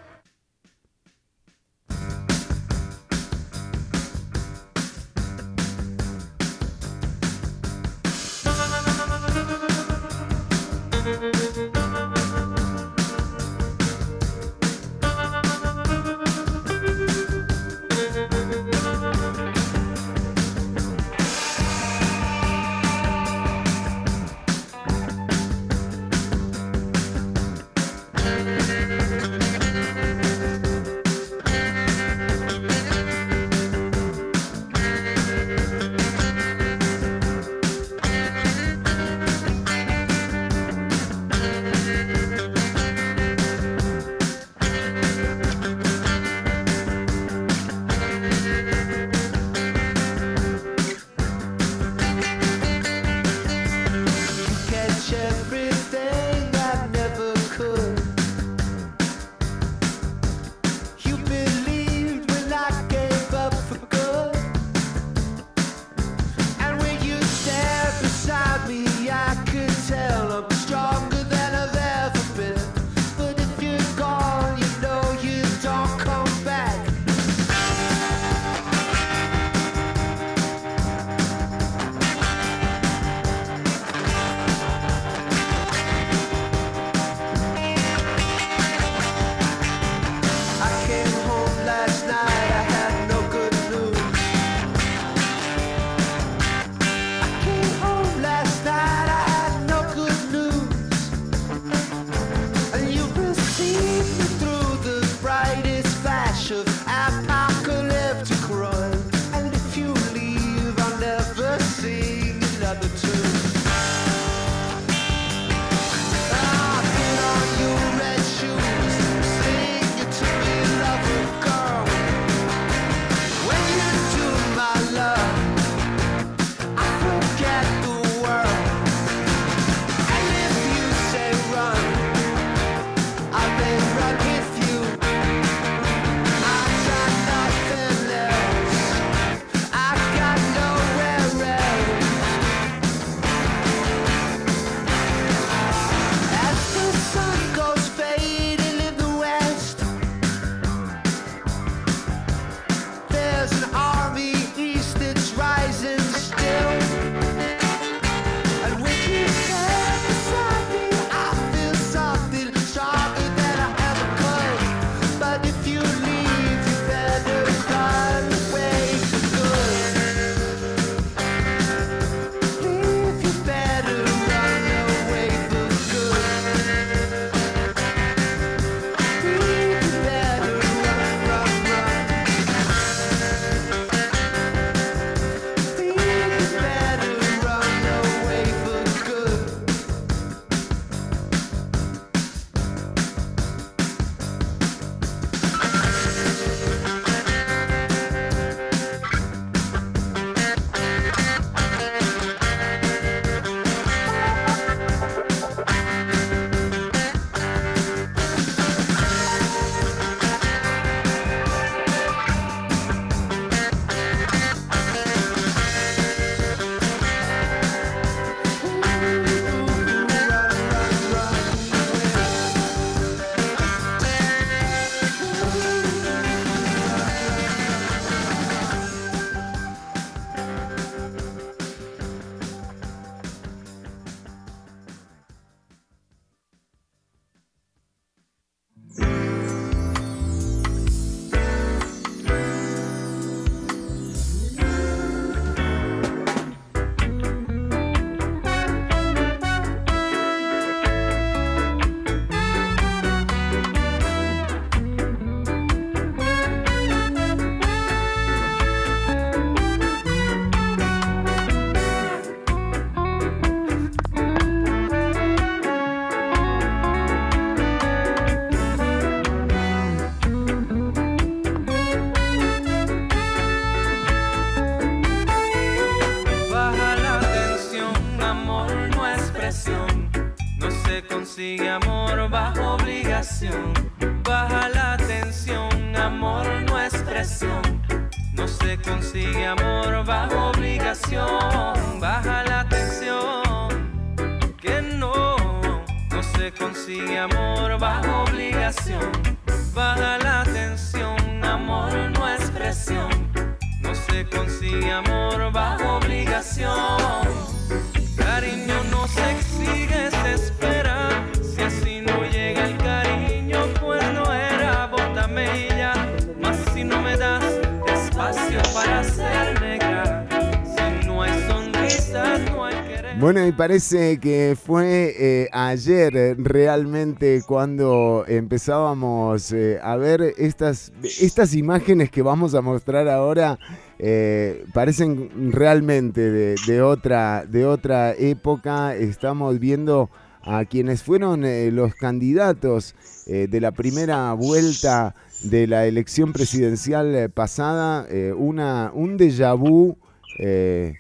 Parece que fue eh, ayer realmente cuando empezábamos eh, a ver estas, estas imágenes que vamos a mostrar ahora. Eh, parecen realmente de, otra, de otra época. Estamos viendo a quienes fueron eh, los candidatos eh, de la primera vuelta de la elección presidencial eh, pasada, eh, una, un déjà vu eh,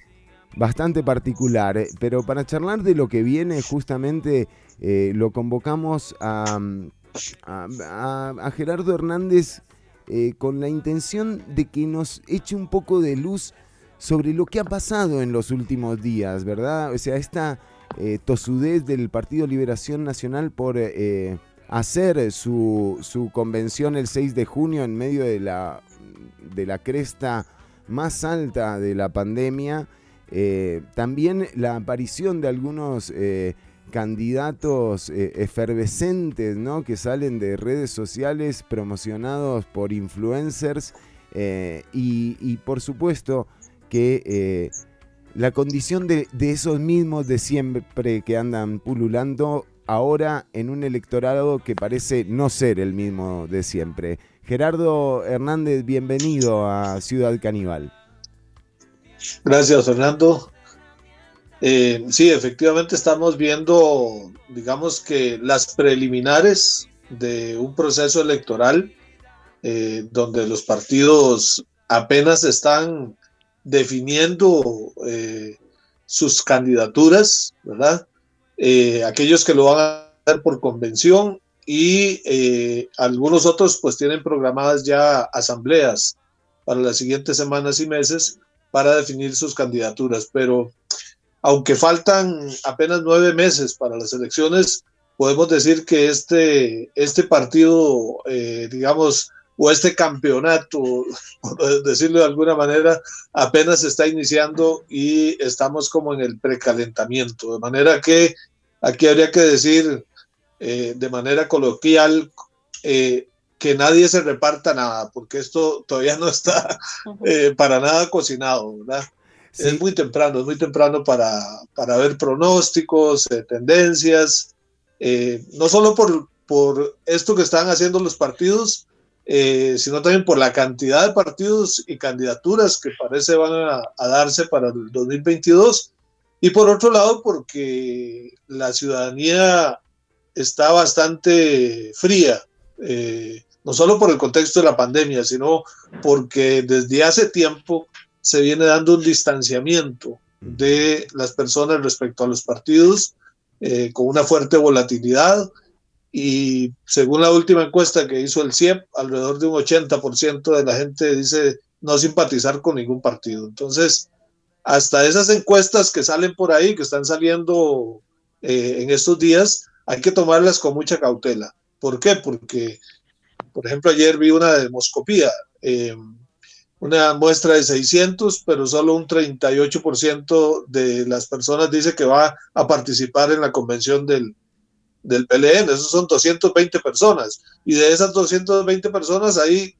bastante particular. eh, Pero para charlar de lo que viene, justamente eh, lo convocamos a, a- Gerardo Hernández eh, con la intención de que nos eche un poco de luz sobre lo que ha pasado en los últimos días, ¿verdad? O sea, esta tosudez del Partido Liberación Nacional por hacer su, su convención el 6 de junio en medio de la, de la cresta más alta de la pandemia. Eh, también la aparición de algunos eh, candidatos eh, efervescentes, ¿no? Que salen de redes sociales promocionados por influencers y, por supuesto que la condición de, de esos mismos de siempre que andan pululando ahora en un electorado que parece no ser el mismo de siempre. Gerardo Hernández, bienvenido a Ciudad Caníbal. Gracias, Fernando. Eh, sí, efectivamente estamos viendo, digamos que las preliminares de un proceso electoral eh, donde los partidos apenas están definiendo eh, sus candidaturas, ¿verdad? Aquellos que lo van a hacer por convención y algunos otros pues tienen programadas ya asambleas para las siguientes semanas y meses para definir sus candidaturas, pero aunque faltan apenas nueve meses para las elecciones, podemos decir que este, este partido, eh, digamos, o este campeonato, por decirlo de alguna manera, apenas está iniciando y estamos como en el precalentamiento. De manera que aquí habría que decir eh, de manera coloquial eh, que nadie se reparta nada, porque esto todavía no está eh, para nada cocinado, ¿verdad? Sí. Es muy temprano, es muy temprano para, para ver pronósticos, eh, tendencias, eh, no solo por, por esto que están haciendo los partidos, eh, sino también por la cantidad de partidos y candidaturas que parece van a, a, darse para el 2022. Y por otro lado, porque la ciudadanía está bastante fría, eh, no solo por el contexto de la pandemia, sino porque desde hace tiempo se viene dando un distanciamiento de las personas respecto a los partidos, eh, con una fuerte volatilidad y según la última encuesta que hizo el CIEP, alrededor de un 80% de la gente dice no simpatizar con ningún partido. Entonces, hasta esas encuestas que salen por ahí, que están saliendo eh, en estos días, hay que tomarlas con mucha cautela. ¿Por qué? Porque, por ejemplo, ayer vi una demoscopía, eh, una muestra de 600, pero solo un 38% de las personas dice que va a participar en la convención del, del PLN, esos son 220 personas, y de esas 220 personas ahí,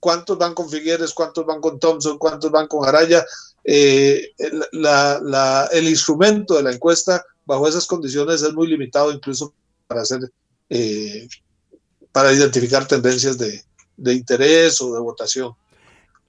¿cuántos van con Figueres, cuántos van con Thompson, cuántos van con Araya? Eh, la, la, el instrumento de la encuesta bajo esas condiciones es muy limitado incluso para hacer, eh, para identificar tendencias de, de, interés o de votación.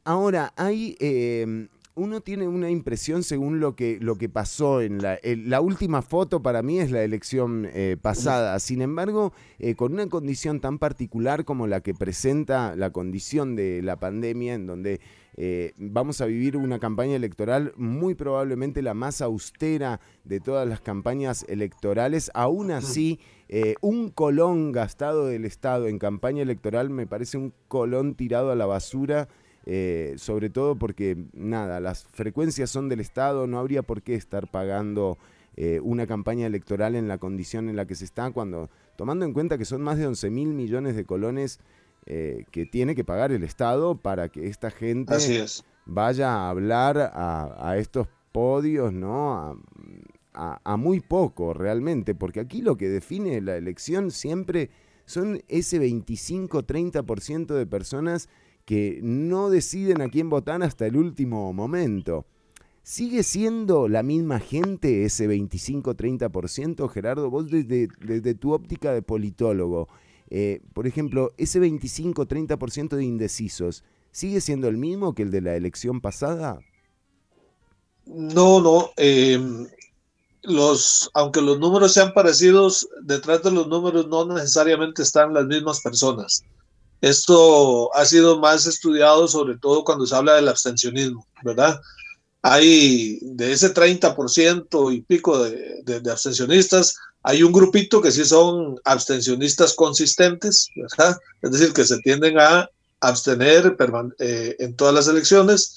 Ahora, hay, eh, uno tiene una impresión según lo que, lo que pasó en la, la última foto para mí es la elección eh, pasada. Sin embargo, eh, con una condición tan particular como la que presenta la condición de la pandemia, en donde eh, vamos a vivir una campaña electoral muy probablemente la más austera de todas las campañas electorales. Aún así, un colón gastado del Estado en campaña electoral me parece un colón tirado a la basura eh, sobre todo porque, nada, las frecuencias son del Estado, no habría por qué estar pagando eh, una campaña electoral en la condición en la que se está, cuando, tomando en cuenta que son más de 11 mil millones de colones eh, que tiene que pagar el Estado para que esta gente vaya a hablar a, estos podios, ¿no? a muy poco realmente, porque aquí lo que define la elección siempre son ese 25-30% de personas que no deciden a quién votar hasta el último momento. ¿Sigue siendo la misma gente ese 25-30%? Gerardo, vos desde, desde, tu óptica de politólogo, eh, por ejemplo, ese 25-30% de indecisos, ¿sigue siendo el mismo que el de la elección pasada? No, no. Em, los, aunque los números sean parecidos, detrás de los números no necesariamente están las mismas personas. Esto ha sido más estudiado sobre todo cuando se habla del abstencionismo, ¿verdad? Hay de ese 30% y pico de, abstencionistas, hay un grupito que sí son abstencionistas consistentes, ¿verdad? Es decir, que se tienden a abstener eh, en todas las elecciones.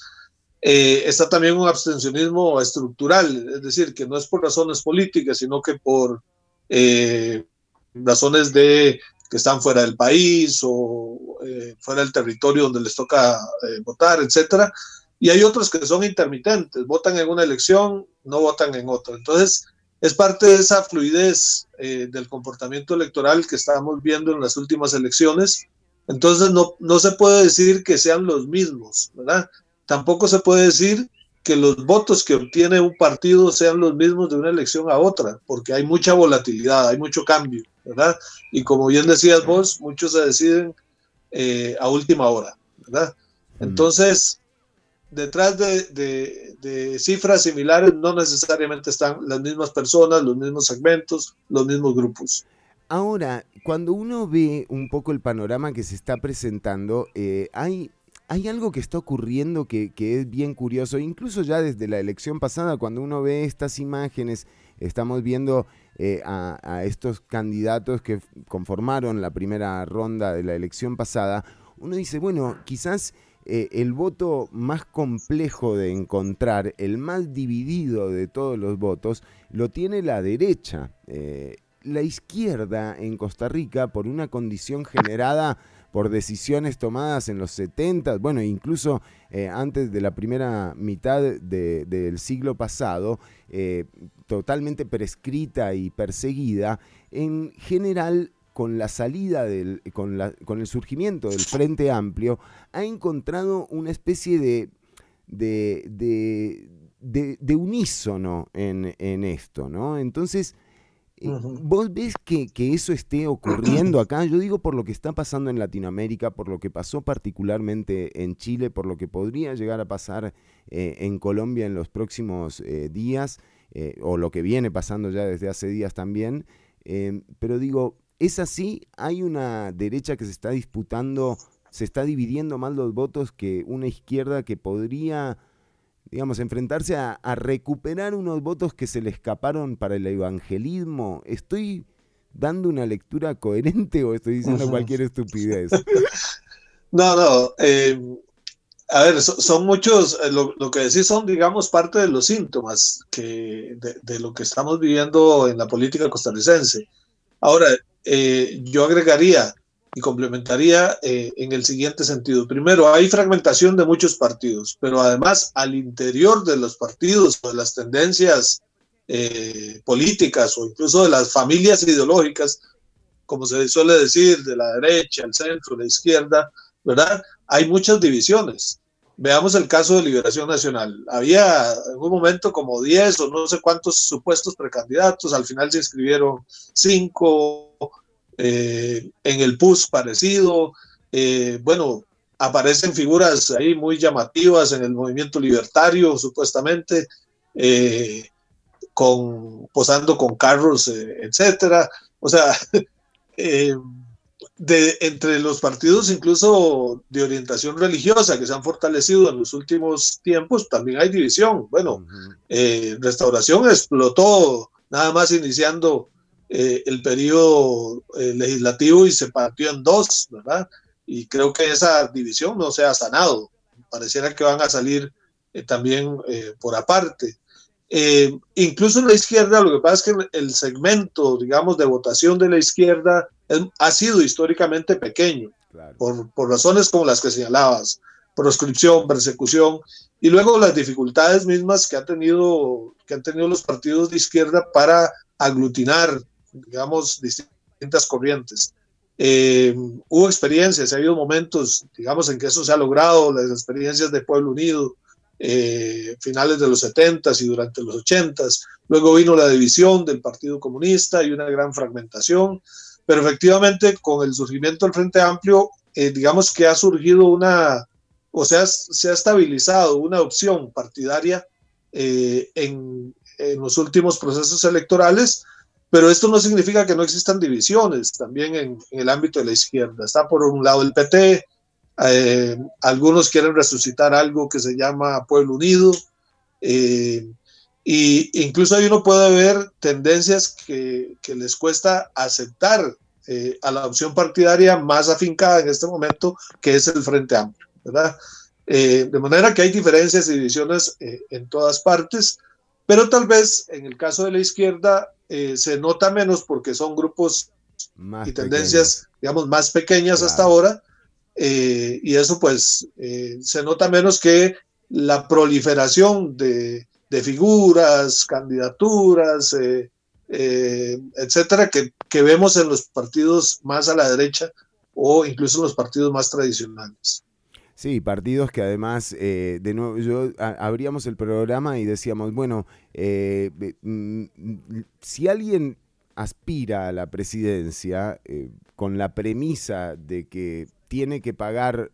Eh, está también un abstencionismo estructural, es decir, que no es por razones políticas, sino que por eh, razones de que están fuera del país o eh, fuera del territorio donde les toca eh, votar, etcétera. Y hay otros que son intermitentes, votan en una elección, no votan en otra. Entonces, es parte de esa fluidez eh, del comportamiento electoral que estamos viendo en las últimas elecciones. Entonces, no, no se puede decir que sean los mismos, ¿verdad? Tampoco se puede decir que los votos que obtiene un partido sean los mismos de una elección a otra, porque hay mucha volatilidad, hay mucho cambio, ¿verdad? Y como bien decías vos, muchos se deciden eh, a última hora, ¿verdad? Mm. Entonces, detrás de, cifras similares no necesariamente están las mismas personas, los mismos segmentos, los mismos grupos. Ahora, cuando uno ve un poco el panorama que se está presentando, eh, hay hay algo que está ocurriendo que, es bien curioso, incluso ya desde la elección pasada, cuando uno ve estas imágenes, estamos viendo eh, a, estos candidatos que conformaron la primera ronda de la elección pasada, uno dice, bueno, quizás eh, el voto más complejo de encontrar, el más dividido de todos los votos, lo tiene la derecha. Eh, la izquierda en Costa Rica, por una condición generada por decisiones tomadas en los 70, bueno, incluso eh, antes de la primera mitad del siglo pasado, eh, totalmente prescrita y perseguida, en general con la salida del, con, la, con el surgimiento del Frente Amplio, ha encontrado una especie de, de, de, unísono en, en, esto, ¿no? Entonces, eh, ¿Vos ves que, eso esté ocurriendo acá? Yo digo por lo que está pasando en Latinoamérica, por lo que pasó particularmente en Chile, por lo que podría llegar a pasar eh, en Colombia en los próximos eh, días, o lo que viene pasando ya desde hace días también. pero digo, ¿es así? ¿Hay una derecha que se está disputando, se está dividiendo más los votos que una izquierda que podría digamos, enfrentarse a, recuperar unos votos que se le escaparon para el evangelismo. ¿Estoy dando una lectura coherente o estoy diciendo cualquier estupidez? No, no. Eh, a ver, son muchos, eh, lo, que decís son, digamos, parte de los síntomas que, de, lo que estamos viviendo en la política costarricense. Ahora, eh, yo agregaría, y complementaría eh, en el siguiente sentido. Primero, hay fragmentación de muchos partidos, pero además al interior de los partidos o de las tendencias eh, políticas o incluso de las familias ideológicas, como se suele decir, de la derecha, el centro, la izquierda, ¿verdad? Hay muchas divisiones. Veamos el caso de Liberación Nacional. Había en un momento como 10 o no sé cuántos supuestos precandidatos, al final se inscribieron 5, eh, en el PUS parecido, eh, bueno, aparecen figuras ahí muy llamativas en el movimiento libertario, supuestamente, eh, con, posando con carros, etcétera. O sea, de, entre los partidos incluso de orientación religiosa que se han fortalecido en los últimos tiempos, también hay división. Bueno, Restauración explotó nada más iniciando el periodo legislativo y se partió en dos, ¿verdad? y creo que esa división no se ha sanado. Pareciera que van a salir eh, también eh, por aparte. Eh, incluso en la izquierda, lo que pasa es que el segmento, digamos, de votación de la izquierda ha sido históricamente pequeño, por, por, razones como las que señalabas, proscripción, persecución, y luego las dificultades mismas que, ha tenido, que han tenido los partidos de izquierda para aglutinar, digamos, distintas corrientes. Eh, hubo experiencias, ha habido momentos, digamos, en que eso se ha logrado, las experiencias de Pueblo Unido, eh, finales de los 70 y durante los 80 Luego vino la división del Partido Comunista y una gran fragmentación, pero efectivamente con el surgimiento del Frente Amplio, eh, digamos que ha surgido una, o sea, se ha estabilizado una opción partidaria en, en los últimos procesos electorales pero esto no significa que no existan divisiones también en, el ámbito de la izquierda. Está por un lado el PT, eh, algunos quieren resucitar algo que se llama Pueblo Unido, e y incluso ahí uno puede ver tendencias que, les cuesta aceptar eh, a la opción partidaria más afincada en este momento, que es el Frente Amplio, ¿verdad? de manera que hay diferencias y divisiones en todas partes, pero tal vez en el caso de la izquierda eh, se nota menos porque son grupos y tendencias, digamos, más pequeñas hasta ahora, eh, y eso pues eh, se nota menos que la proliferación de, figuras, candidaturas, etcétera, que, que, vemos en los partidos más a la derecha o incluso en los partidos más tradicionales. Sí, partidos que además, eh, de nuevo, yo abríamos el programa y decíamos, bueno, eh, si alguien aspira a la presidencia eh, con la premisa de que tiene que pagar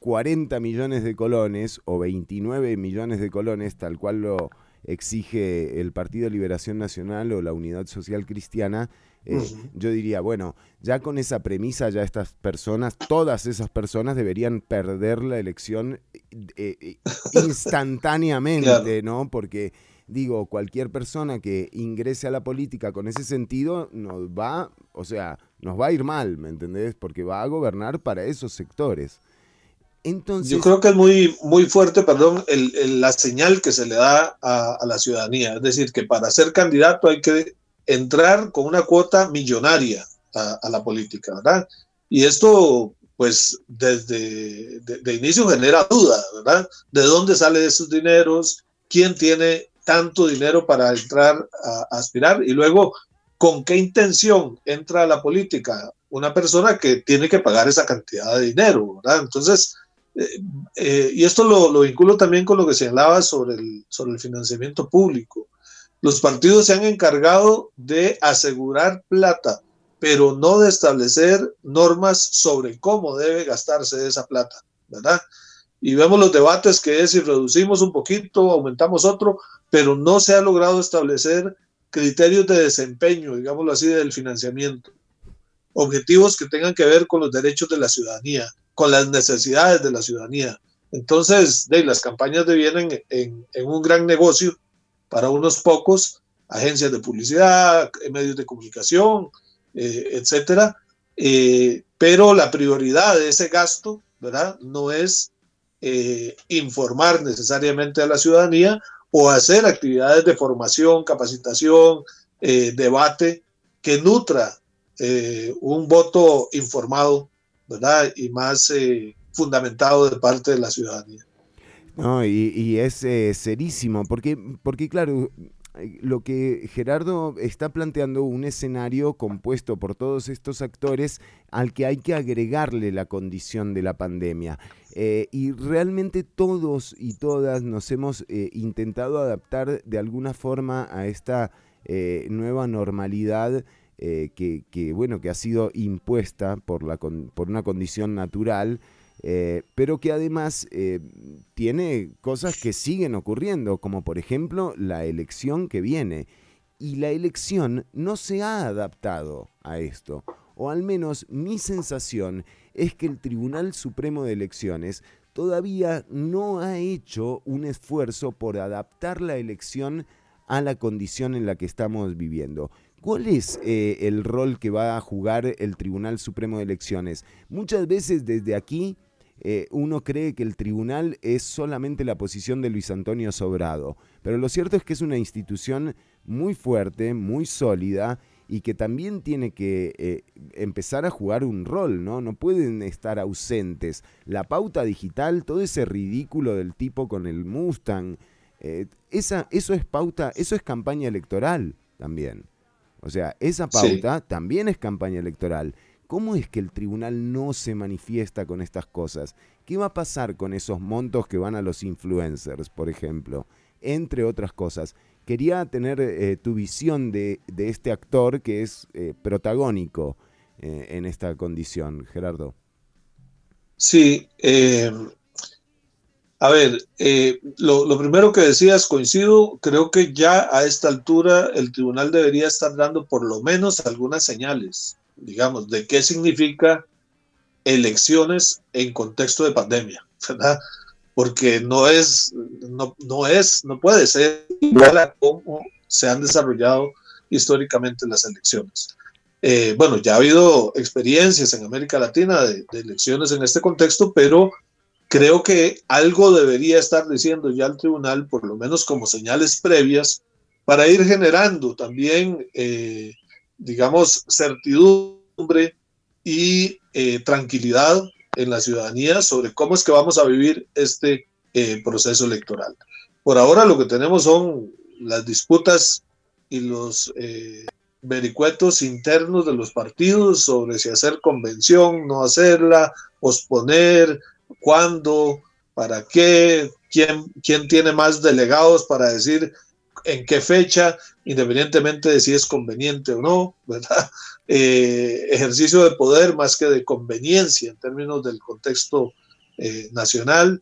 40 millones de colones o 29 millones de colones, tal cual lo exige el Partido de Liberación Nacional o la Unidad Social Cristiana, eh, yo diría, bueno, ya con esa premisa, ya estas personas, todas esas personas deberían perder la elección eh, eh, instantáneamente, ¿no? Porque digo, cualquier persona que ingrese a la política con ese sentido nos va, o sea, nos va a ir mal, ¿me entendés? Porque va a gobernar para esos sectores. Entonces, Yo creo que es muy, muy fuerte, perdón, la señal que se le da a, a, la ciudadanía. Es decir, que para ser candidato hay que entrar con una cuota millonaria a, la política, ¿verdad? Y esto, pues, desde de, inicio genera duda, ¿verdad? ¿De dónde salen esos dineros? ¿Quién tiene tanto dinero para entrar a, aspirar? Y luego, ¿con qué intención entra a la política una persona que tiene que pagar esa cantidad de dinero, ¿verdad? Entonces, eh, eh, y esto lo, lo, vinculo también con lo que señalaba sobre el, sobre el financiamiento público. Los partidos se han encargado de asegurar plata, pero no de establecer normas sobre cómo debe gastarse esa plata, ¿verdad? Y vemos los debates que es si reducimos un poquito, aumentamos otro, pero no se ha logrado establecer criterios de desempeño, digámoslo así, del financiamiento. Objetivos que tengan que ver con los derechos de la ciudadanía, con las necesidades de la ciudadanía. Entonces, las campañas devienen en, en un gran negocio para unos pocos, agencias de publicidad, medios de comunicación, eh, etcétera. Eh, pero la prioridad de ese gasto, ¿verdad? No es eh, informar necesariamente a la ciudadanía o hacer actividades de formación, capacitación, debate que nutra un voto informado, ¿verdad? Y más fundamentado de parte de la ciudadanía. No, y, es eh, serísimo, porque, porque claro, eh, lo que Gerardo está planteando un escenario compuesto por todos estos actores al que hay que agregarle la condición de la pandemia. Eh, y realmente todos y todas nos hemos intentado adaptar de alguna forma a esta nueva normalidad que, que, bueno, que ha sido impuesta por, la, por una condición natural eh, pero que además eh, tiene cosas que siguen ocurriendo, como por ejemplo la elección que viene. Y la elección no se ha adaptado a esto, o al menos mi sensación es que el Tribunal Supremo de Elecciones todavía no ha hecho un esfuerzo por adaptar la elección a la condición en la que estamos viviendo. ¿Cuál es eh, el rol que va a jugar el Tribunal Supremo de Elecciones? Muchas veces desde aquí eh, uno cree que el tribunal es solamente la posición de Luis Antonio Sobrado, pero lo cierto es que es una institución muy fuerte, muy sólida y que también tiene que eh, empezar a jugar un rol, ¿no? No pueden estar ausentes. La pauta digital, todo ese ridículo del tipo con el Mustang, esa, eso es pauta, eso es campaña electoral también. O sea, esa pauta también es campaña electoral. ¿Cómo es que el tribunal no se manifiesta con estas cosas? ¿Qué va a pasar con esos montos que van a los influencers, por ejemplo? Entre otras cosas. Quería tener eh, tu visión de, este actor que es eh, protagónico eh, en esta condición, Gerardo. Sí, a ver, eh, lo, primero que decías, coincido, creo que ya a esta altura el tribunal debería estar dando por lo menos algunas señales, digamos, de qué significa elecciones en contexto de pandemia, ¿verdad? Porque no es, no, no es, no puede ser igual a cómo se han desarrollado históricamente las elecciones. Eh, bueno, ya ha habido experiencias en América Latina de elecciones en este contexto, pero Creo que algo debería estar diciendo ya el tribunal, por lo menos como señales previas, para ir generando también, eh, digamos, certidumbre y eh, tranquilidad en la ciudadanía sobre cómo es que vamos a vivir este eh, proceso electoral. Por ahora lo que tenemos son las disputas y los vericuetos internos de los partidos sobre si hacer convención, no hacerla, posponer, cuándo, para qué, quién, quién tiene más delegados para decir en qué fecha, independientemente de si es conveniente o no, ¿verdad? Eh, ejercicio de poder más que de conveniencia en términos del contexto eh, nacional.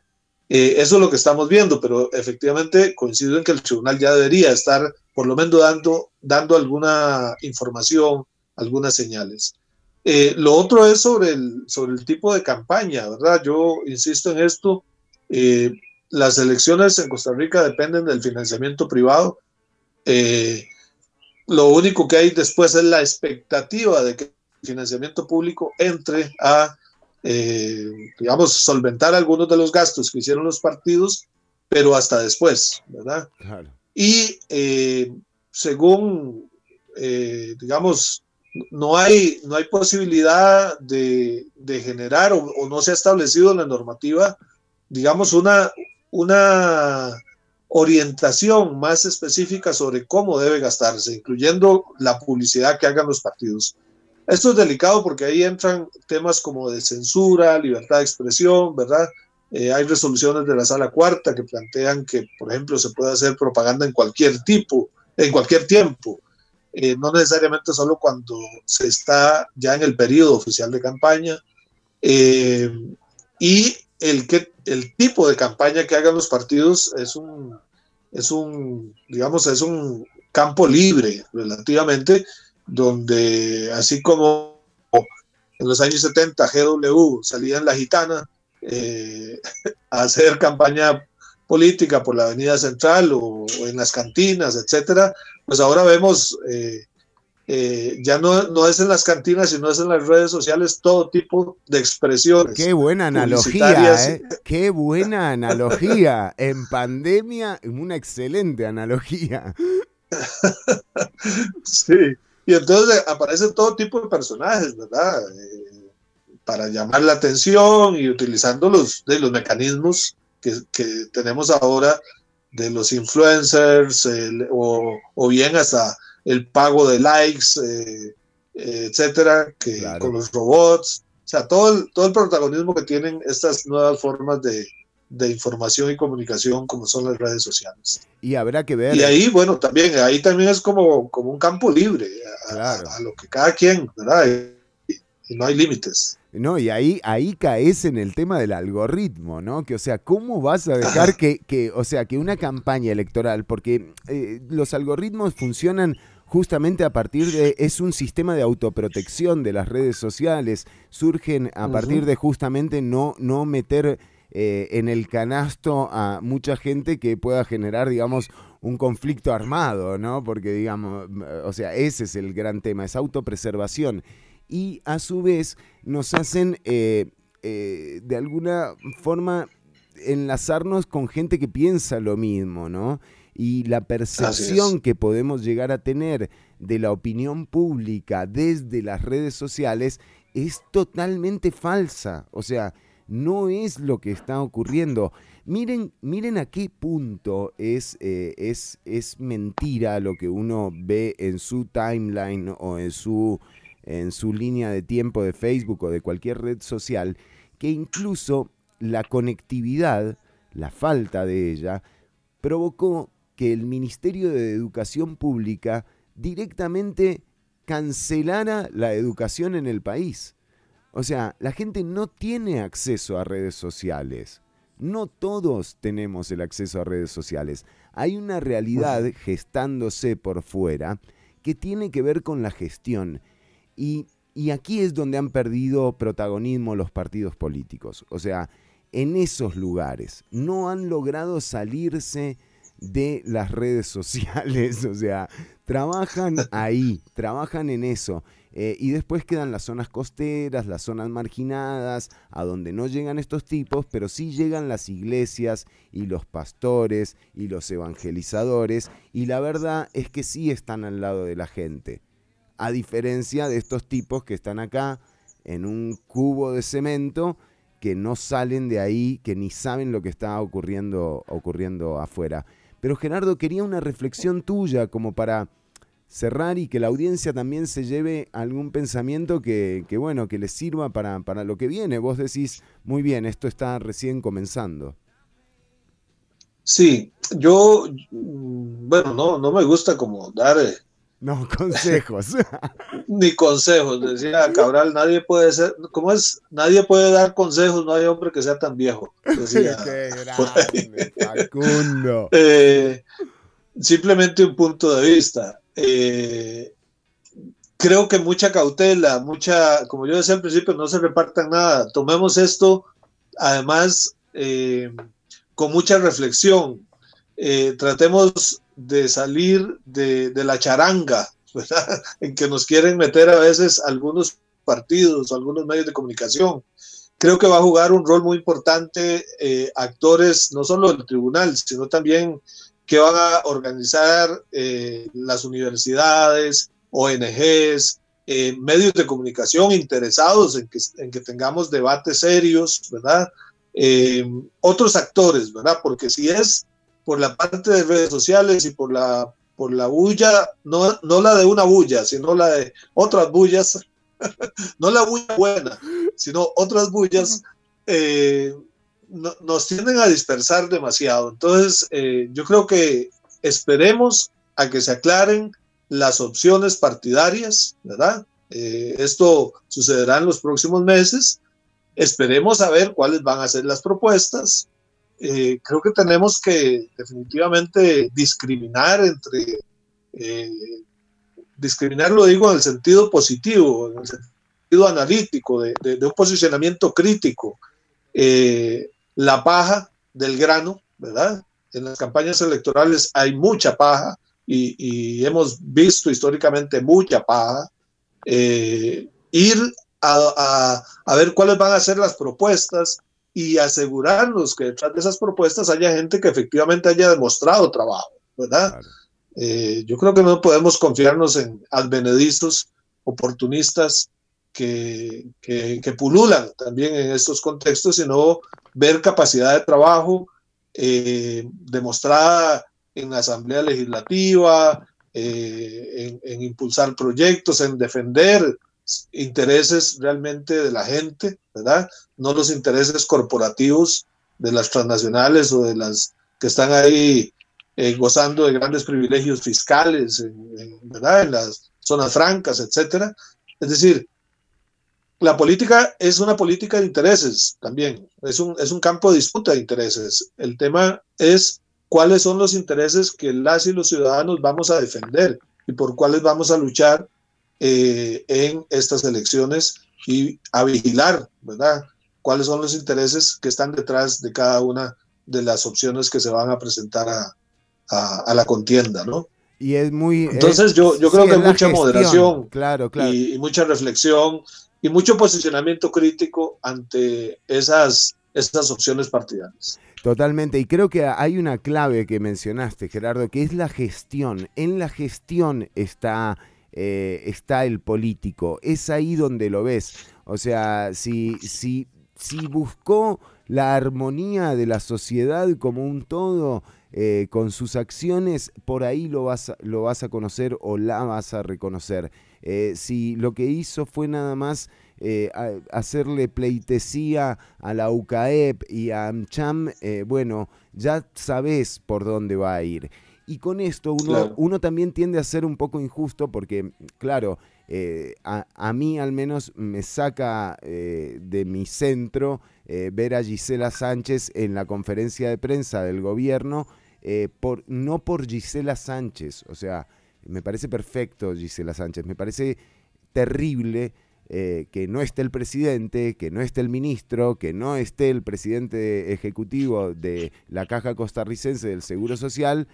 Eh, eso es lo que estamos viendo, pero efectivamente coincido en que el tribunal ya debería estar por lo menos dando, dando alguna información, algunas señales. Eh, lo otro es sobre el, sobre el tipo de campaña, ¿verdad? Yo insisto en esto. Eh, las elecciones en Costa Rica dependen del financiamiento privado. Eh, lo único que hay después es la expectativa de que el financiamiento público entre a, digamos, solventar algunos de los gastos que hicieron los partidos, pero hasta después, ¿verdad? Y según, digamos, no hay, no hay posibilidad de, generar o, no se ha establecido en la normativa, digamos, una, una orientación más específica sobre cómo debe gastarse, incluyendo la publicidad que hagan los partidos. Esto es delicado porque ahí entran temas como de censura, libertad de expresión, ¿verdad? Eh, hay resoluciones de la sala cuarta que plantean que, por ejemplo, se puede hacer propaganda en cualquier tipo, en cualquier tiempo. Eh, no necesariamente solo cuando se está ya en el periodo oficial de campaña, eh, y el, que, el tipo de campaña que hagan los partidos es un, es un, digamos, es un campo libre relativamente, donde así como en los años 70 GW salía en la gitana eh, a hacer campaña política por la Avenida Central o, en las cantinas, etcétera, pues ahora vemos, eh, eh, ya no, no es en las cantinas, sino es en las redes sociales, todo tipo de expresiones. Qué buena analogía, ¿eh? Qué buena analogía. En pandemia, una excelente analogía. sí, y entonces aparecen todo tipo de personajes, ¿verdad? para llamar la atención y utilizando los, de los mecanismos que, tenemos ahora de los influencers o, bien hasta el pago de likes, eh, etcétera, que con los robots, o sea, todo el, todo el protagonismo que tienen estas nuevas formas de, información y comunicación como son las redes sociales. Y habrá que ver. Y ahí, bueno, también, ahí también es como, como un campo libre a, lo que cada quien, ¿verdad? y no hay límites. No, y ahí, ahí caes en el tema del algoritmo, ¿no? Que, o sea, ¿cómo vas a dejar que, que o sea, que una campaña electoral, porque eh, los algoritmos funcionan justamente a partir de, es un sistema de autoprotección de las redes sociales, surgen a partir de justamente no, no meter eh, en el canasto a mucha gente que pueda generar, digamos, un conflicto armado, ¿no? Porque, digamos, o sea, ese es el gran tema, es autopreservación y a su vez nos hacen eh, eh, de alguna forma enlazarnos con gente que piensa lo mismo, ¿no? Y la percepción que podemos llegar a tener de la opinión pública desde las redes sociales es totalmente falsa. O sea, no es lo que está ocurriendo. Miren, miren a qué punto es, eh, es, es mentira lo que uno ve en su timeline o en su en su línea de tiempo de Facebook o de cualquier red social, que incluso la conectividad, la falta de ella, provocó que el Ministerio de Educación Pública directamente cancelara la educación en el país. O sea, la gente no tiene acceso a redes sociales. No todos tenemos el acceso a redes sociales. Hay una realidad gestándose por fuera que tiene que ver con la gestión y, aquí es donde han perdido protagonismo los partidos políticos. O sea, en esos lugares no han logrado salirse de las redes sociales, o sea, trabajan ahí, trabajan en eso. Eh, y después quedan las zonas costeras, las zonas marginadas, a donde no llegan estos tipos, pero sí llegan las iglesias y los pastores y los evangelizadores, y la verdad es que sí están al lado de la gente a diferencia de estos tipos que están acá en un cubo de cemento que no salen de ahí, que ni saben lo que está ocurriendo, ocurriendo afuera. Pero Gerardo, quería una reflexión tuya como para cerrar y que la audiencia también se lleve algún pensamiento que, bueno, que les sirva para, para, lo que viene. Vos decís, muy bien, esto está recién comenzando. Sí, yo, mm, bueno, no, no me gusta como dar eh, no, consejos. Ni consejos, decía Cabral, nadie puede ser, ¿cómo es? Nadie puede dar consejos, no hay hombre que sea tan viejo. Decía, Qué grande, Facundo. Eh, simplemente un punto de vista. Eh, creo que mucha cautela, mucha, como yo decía al principio, no se repartan nada. Tomemos esto, además, eh, con mucha reflexión. Tratemos de salir de, la charanga, en que nos quieren meter a veces algunos partidos algunos medios de comunicación. Creo que va a jugar un rol muy importante eh, actores, no solo del tribunal, sino también que van a organizar eh, las universidades, ONGs, eh, medios de comunicación interesados en que, en que tengamos debates serios, ¿verdad? otros actores, ¿verdad? Porque si es por la parte de redes sociales y por la, por la bulla, no, no la de una bulla, sino la de otras bullas, no la bulla buena, sino otras bullas, eh, nos tienden a dispersar demasiado. Entonces, eh, yo creo que esperemos a que se aclaren las opciones partidarias, ¿verdad? Eh, esto sucederá en los próximos meses. Esperemos a ver cuáles van a ser las propuestas. Eh, creo que tenemos que definitivamente discriminar entre, eh, discriminar lo digo en el sentido positivo, en el sentido analítico, de, un posicionamiento crítico, eh, la paja del grano, ¿verdad? En las campañas electorales hay mucha paja y, hemos visto históricamente mucha paja. ir a, a ver cuáles van a ser las propuestas, y asegurarnos que detrás de esas propuestas haya gente que efectivamente haya demostrado trabajo, ¿verdad? Eh, yo creo que no podemos confiarnos en advenedizos oportunistas que, que, pululan también en estos contextos, sino ver capacidad de trabajo eh, demostrada en la Asamblea Legislativa, eh, en, en, impulsar proyectos, en defender intereses realmente de la gente, ¿verdad? No los intereses corporativos de las transnacionales o de las que están ahí eh, gozando de grandes privilegios fiscales, ¿verdad? En las zonas francas, etcétera. Es decir, la política es una política de intereses también, es un, es un campo de disputa de intereses. El tema es cuáles son los intereses que las y los ciudadanos vamos a defender y por cuáles vamos a luchar eh, en estas elecciones y a vigilar, ¿verdad? Cuáles son los intereses que están detrás de cada una de las opciones que se van a presentar a, a, la contienda, ¿no? Y es muy... Entonces yo, yo creo que mucha moderación claro, claro. Y, y, mucha reflexión y mucho posicionamiento crítico ante esas, esas opciones partidarias. Totalmente, y creo que hay una clave que mencionaste, Gerardo, que es la gestión. En la gestión está, eh, está el político, es ahí donde lo ves. O sea, si, si, si buscó la armonía de la sociedad como un todo, eh, con sus acciones, por ahí lo vas, lo vas a conocer o la vas a reconocer. Eh, si lo que hizo fue nada más hacerle pleitesía a la UCAEP y a AmCham, bueno, ya sabes por dónde va a ir. Y con esto uno, uno también tiende a ser un poco injusto porque, claro, a, a, mí al menos me saca de mi centro ver a Gisela Sánchez en la conferencia de prensa del gobierno, por, no por Gisela Sánchez, o sea, me parece perfecto Gisela Sánchez, me parece terrible eh, que no esté el presidente, que no esté el ministro, que no esté el presidente ejecutivo de la Caja Costarricense del Seguro Social,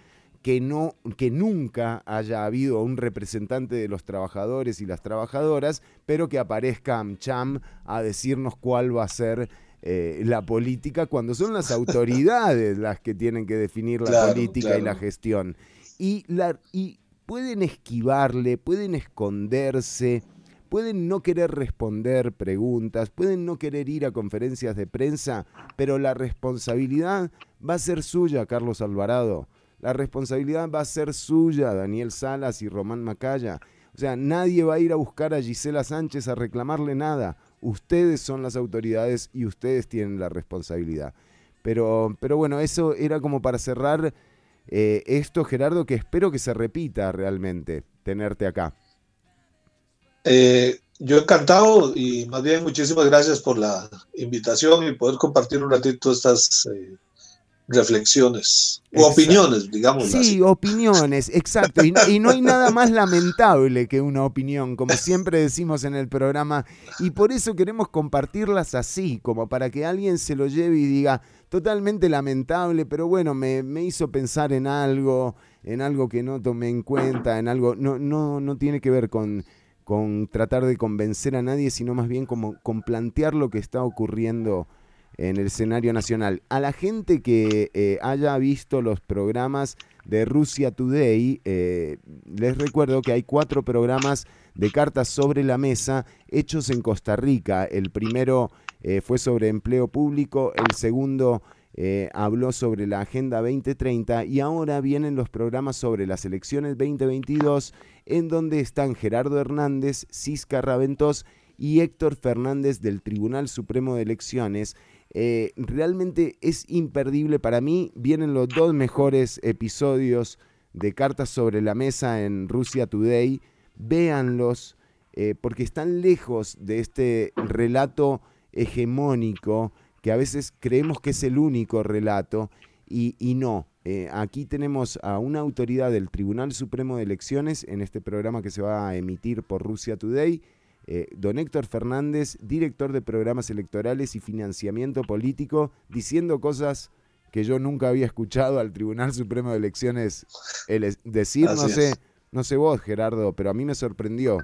que, no, que nunca haya habido un representante de los trabajadores y las trabajadoras, pero que aparezca AmCham a decirnos cuál va a ser eh, la política cuando son las autoridades las que tienen que definir la política y la gestión. Y, la, y pueden esquivarle, pueden esconderse, pueden no querer responder preguntas, pueden no querer ir a conferencias de prensa, pero la responsabilidad va a ser suya, Carlos Alvarado. La responsabilidad va a ser suya, Daniel Salas y Román Macaya. O sea, nadie va a ir a buscar a Gisela Sánchez a reclamarle nada. Ustedes son las autoridades y ustedes tienen la responsabilidad. Pero, pero bueno, eso era como para cerrar eh, esto, Gerardo, que espero que se repita realmente, tenerte acá. Eh, yo encantado y más bien muchísimas gracias por la invitación y poder compartir un ratito estas eh, reflexiones o opiniones, digamos. Sí, opiniones, exacto. Y, y, no hay nada más lamentable que una opinión, como siempre decimos en el programa, y por eso queremos compartirlas así, como para que alguien se lo lleve y diga, totalmente lamentable, pero bueno, me, hizo pensar en algo, en algo que no tomé en cuenta, en algo, no, no, no tiene que ver con, con tratar de convencer a nadie, sino más bien como con plantear lo que está ocurriendo en el escenario nacional. A la gente que eh, haya visto los programas de Rusia Today, eh, les recuerdo que hay cuatro programas de cartas sobre la mesa hechos en Costa Rica. El primero eh, fue sobre empleo público, el segundo habló sobre la Agenda 2030 y ahora vienen los programas sobre las elecciones 2022 en donde están Gerardo Hernández, Cisca Raventós y Héctor Fernández del Tribunal Supremo de Elecciones. Eh, realmente es imperdible para mí. Vienen los dos mejores episodios de Cartas sobre la Mesa en Rusia Today. Véanlos porque están lejos de este relato hegemónico, que a veces creemos que es el único relato, y, no. Eh, aquí tenemos a una autoridad del Tribunal Supremo de Elecciones en este programa que se va a emitir por Rusia Today, eh, don Héctor Fernández, director de programas electorales y financiamiento político, diciendo cosas que yo nunca había escuchado al Tribunal Supremo de Elecciones decir, no sé, no sé vos, Gerardo, pero a mí me sorprendió.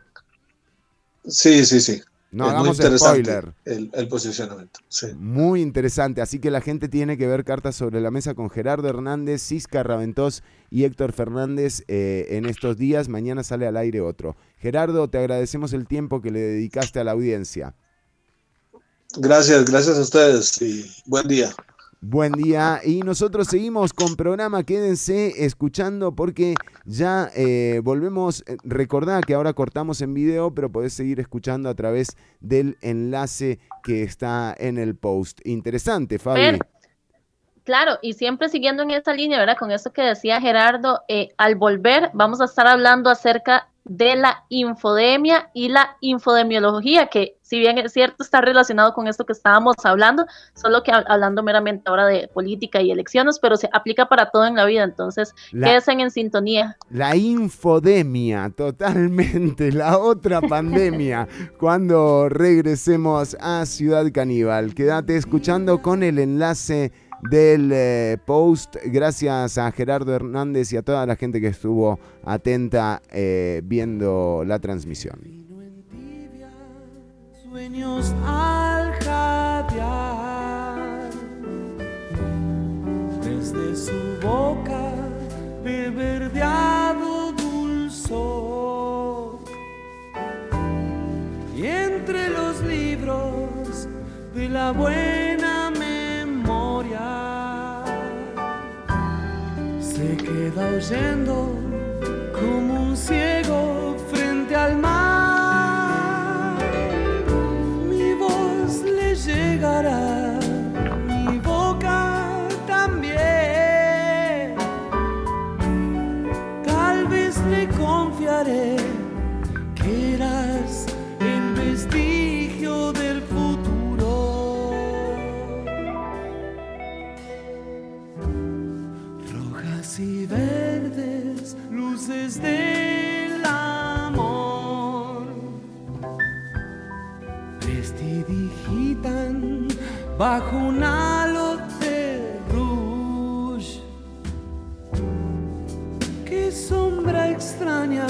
Sí, sí, sí. No hagamos spoiler. El, posicionamiento. Muy interesante. Así que la gente tiene que ver cartas sobre la mesa con Gerardo Hernández, Cisca Raventós y Héctor Fernández eh, en estos días. Mañana sale al aire otro. Gerardo, te agradecemos el tiempo que le dedicaste a la audiencia. Gracias, gracias a ustedes y buen día. Buen día y nosotros seguimos con programa, quédense escuchando porque ya eh, volvemos, eh, recordá que ahora cortamos en video, pero podés seguir escuchando a través del enlace que está en el post. Interesante, Fabi. Claro, y siempre siguiendo en esa línea, ¿verdad? Con eso que decía Gerardo, eh, al volver vamos a estar hablando acerca de la infodemia y la infodemiología, que si bien es cierto está relacionado con esto que estábamos hablando, solo que hablando meramente ahora de política y elecciones, pero se aplica para todo en la vida, entonces quédense en sintonía. La infodemia, totalmente, la otra pandemia, cuando regresemos a Ciudad Caníbal. Quédate escuchando con el enlace del eh, post. Gracias a Gerardo Hernández y a toda la gente que estuvo atenta eh, viendo la transmisión. Sueños al desde su boca de verdeado dulzor y entre los libros de la buena se queda oyendo como un ciego frente al mar. Mi voz le llegará, del amor prestidigitan bajo un halo de rouge. Qué sombra extraña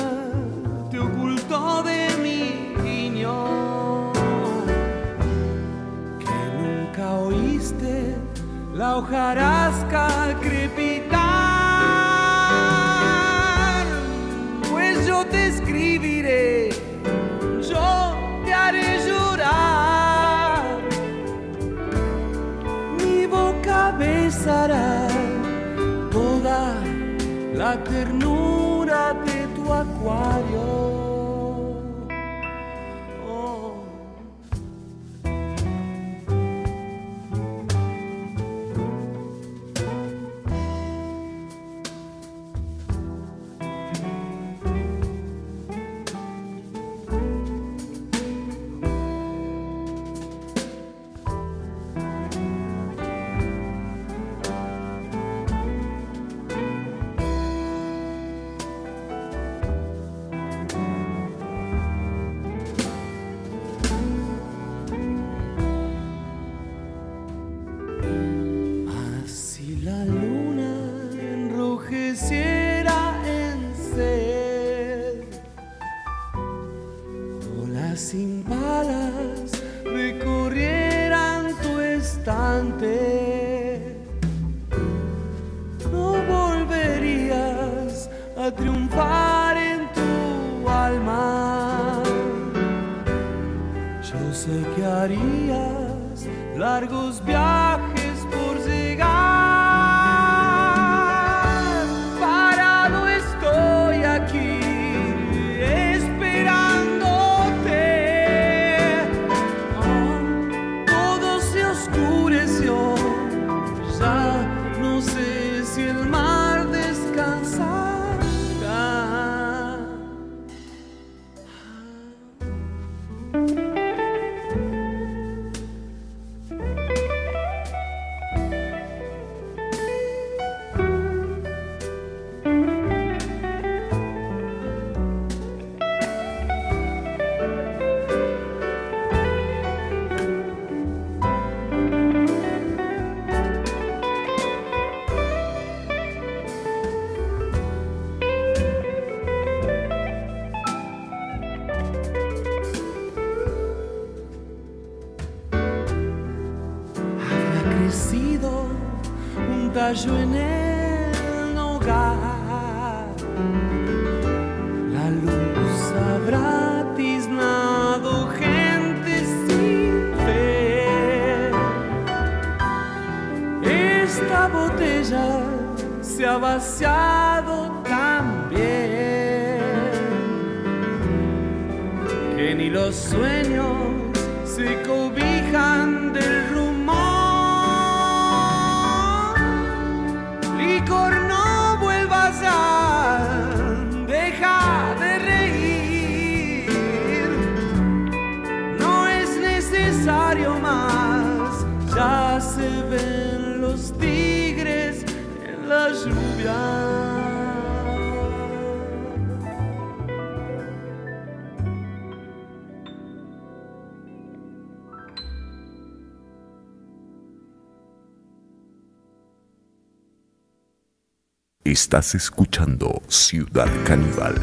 te ocultó de mi niño que nunca oíste la hojarasca crepitar. Te escribiré, yo te haré llorar. Mi boca besará toda la ternura de tu acuario. Estás escuchando Ciudad Caníbal.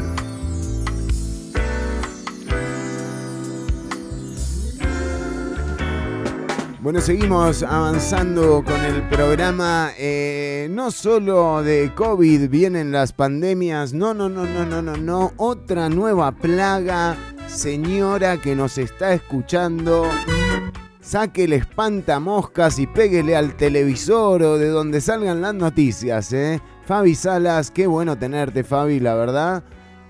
Bueno, seguimos avanzando con el programa. Eh, no solo de COVID vienen las pandemias, no, no, no, no, no, no, no. Otra nueva plaga, señora que nos está escuchando. Saque el espantamoscas y péguele al televisor o de donde salgan las noticias, ¿eh? Fabi Salas, qué bueno tenerte, Fabi, la verdad.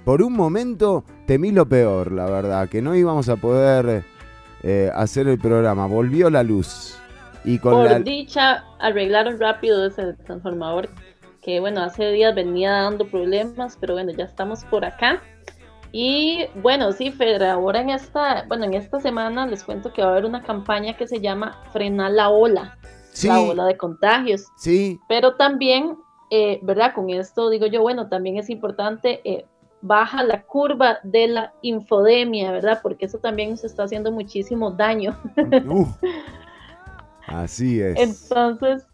Por un momento temí lo peor, la verdad, que no íbamos a poder eh, hacer el programa. Volvió la luz. Y con Por dicha, arreglaron rápido ese transformador que, bueno, hace días venía dando problemas, pero bueno, ya estamos por acá. Y bueno, sí, Fedra, ahora en esta, bueno, en esta semana les cuento que va a haber una campaña que se llama Frena la ola, la ola de contagios. Sí. Pero también, eh, ¿verdad? Con esto digo yo, bueno, también es importante eh, baja la curva de la infodemia, ¿verdad? Porque eso también nos está haciendo muchísimo daño. así es. Entonces,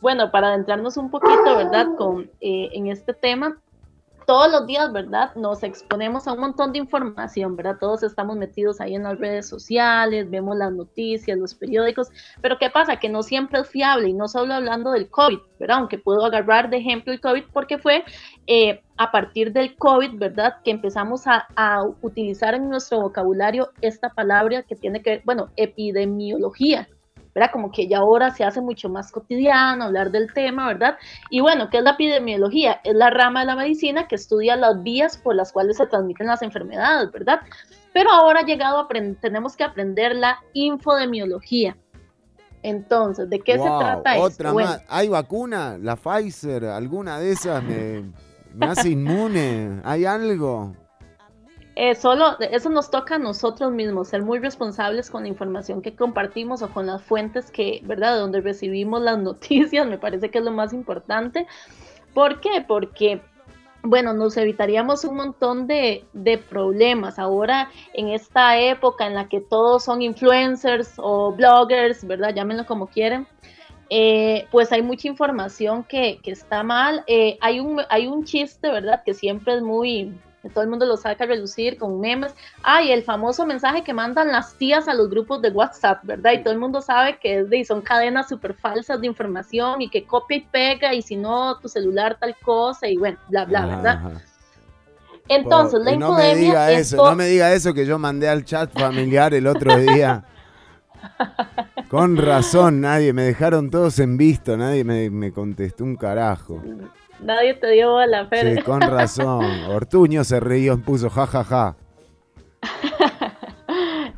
bueno, para adentrarnos un poquito, ¿verdad? Con, eh, en este tema, todos los días, ¿verdad? Nos exponemos a un montón de información, ¿verdad? Todos estamos metidos ahí en las redes sociales, vemos las noticias, los periódicos, pero ¿qué pasa? Que no siempre es fiable y no solo hablando del COVID, ¿verdad? Aunque puedo agarrar de ejemplo el COVID porque fue eh, a partir del COVID, ¿verdad? Que empezamos a, a utilizar en nuestro vocabulario esta palabra que tiene que ver, bueno, epidemiología, como que ya ahora se hace mucho más cotidiano hablar del tema, ¿verdad? Y bueno, ¿qué es la epidemiología? Es la rama de la medicina que estudia las vías por las cuales se transmiten las enfermedades, ¿verdad? Pero ahora ha llegado a tenemos que aprender la infodemiología. Entonces, ¿de qué se trata esto? Otra más. ¿Hay vacuna? ¿La Pfizer? ¿Alguna de esas me, me hace inmune? ¿Hay algo? Eh, solo eso nos toca a nosotros mismos, ser muy responsables con la información que compartimos o con las fuentes que, ¿verdad?, de donde recibimos las noticias, me parece que es lo más importante. ¿Por qué? Porque bueno, nos evitaríamos un montón de, problemas. Ahora, en esta época en la que todos son influencers o bloggers, ¿verdad? Llámenlo como quieren. Eh, pues hay mucha información que, está mal. Eh, hay, un, hay un chiste, ¿verdad? Que siempre es muy, todo el mundo lo saca a relucir con memes. Ay, el famoso mensaje que mandan las tías a los grupos de WhatsApp, ¿verdad? Y todo el mundo sabe que es de, son cadenas súper falsas de información y que copia y pega y si no, tu celular tal cosa y bueno, bla, bla, ¿verdad? Entonces, la no me diga eso, no me diga eso que yo mandé al chat familiar el otro día. Con razón, nadie, me dejaron todos en visto, nadie me, me contestó un carajo. Nadie te dio la fe. Sí, con razón. Ortuño se reía y puso jajaja.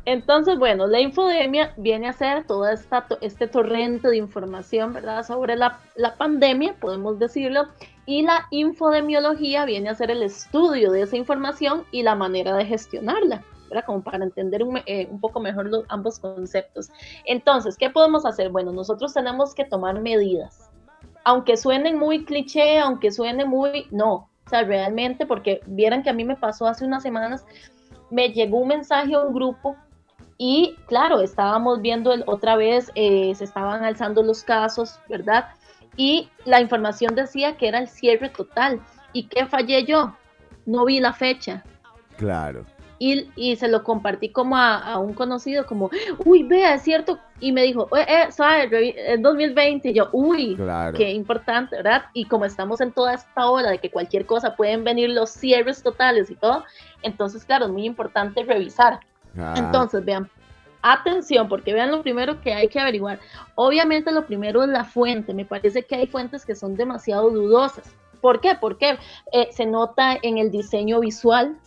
Entonces, bueno, la infodemia viene a ser todo esta, este torrente de información, ¿verdad? Sobre la, pandemia, podemos decirlo, y la infodemiología viene a ser el estudio de esa información y la manera de gestionarla, ¿verdad? Como para entender un, eh, un poco mejor los, ambos conceptos. Entonces, ¿qué podemos hacer? Bueno, nosotros tenemos que tomar medidas, aunque suenen muy cliché, aunque suene muy, no, o sea, realmente, porque vieran que a mí me pasó hace unas semanas, me llegó un mensaje a un grupo y claro, estábamos viendo otra vez, eh, se estaban alzando los casos, ¿verdad? Y la información decía que era el cierre total. ¿Y qué fallé yo? No vi la fecha. Claro y, se lo compartí como a, un conocido, como, uy, vea, es cierto, y me dijo, eh, eh es 2020, y yo, uy, qué importante, ¿verdad? Y como estamos en toda esta hora de que cualquier cosa pueden venir los cierres totales y todo, entonces, claro, es muy importante revisar. Ah. Entonces, vean, atención, porque vean lo primero que hay que averiguar. Obviamente lo primero es la fuente, me parece que hay fuentes que son demasiado dudosas. ¿Por qué? Porque eh, se nota en el diseño visual,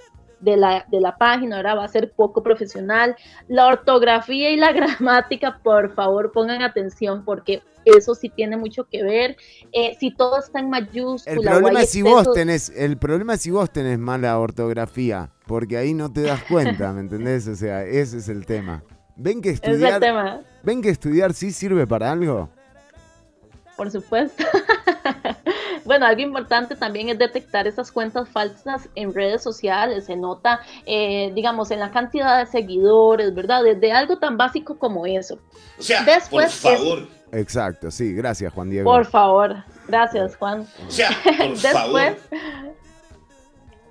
de la, de la página, ahora va a ser poco profesional. La ortografía y la gramática, por favor, pongan atención porque eso sí tiene mucho que ver. Eh, si todo está en mayúscula. El problema, es si vos tenés, el problema es si vos tenés mala ortografía, porque ahí no te das cuenta, ¿me entendés? O sea, ese es el tema. ¿Ven que estudiar, ¿ven que estudiar sí sirve para algo? Por supuesto. bueno, algo importante también es detectar esas cuentas falsas en redes sociales. Se nota, eh, digamos, en la cantidad de seguidores, ¿verdad? Desde algo tan básico como eso. O sea, Después, por favor. Exacto, sí, gracias Juan Diego. Por favor. Gracias, Juan. Después,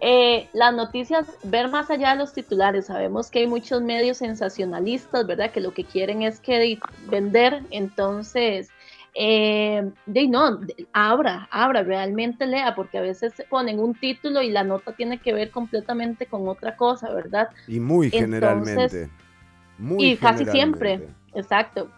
eh, las noticias, ver más allá de los titulares. Sabemos que hay muchos medios sensacionalistas, ¿verdad? Que lo que quieren es que vender. Entonces, eh, de no, abra, abra, realmente lea, porque a veces ponen un título y la nota tiene que ver completamente con otra cosa, ¿verdad? Y muy generalmente. Muy y casi siempre, exacto.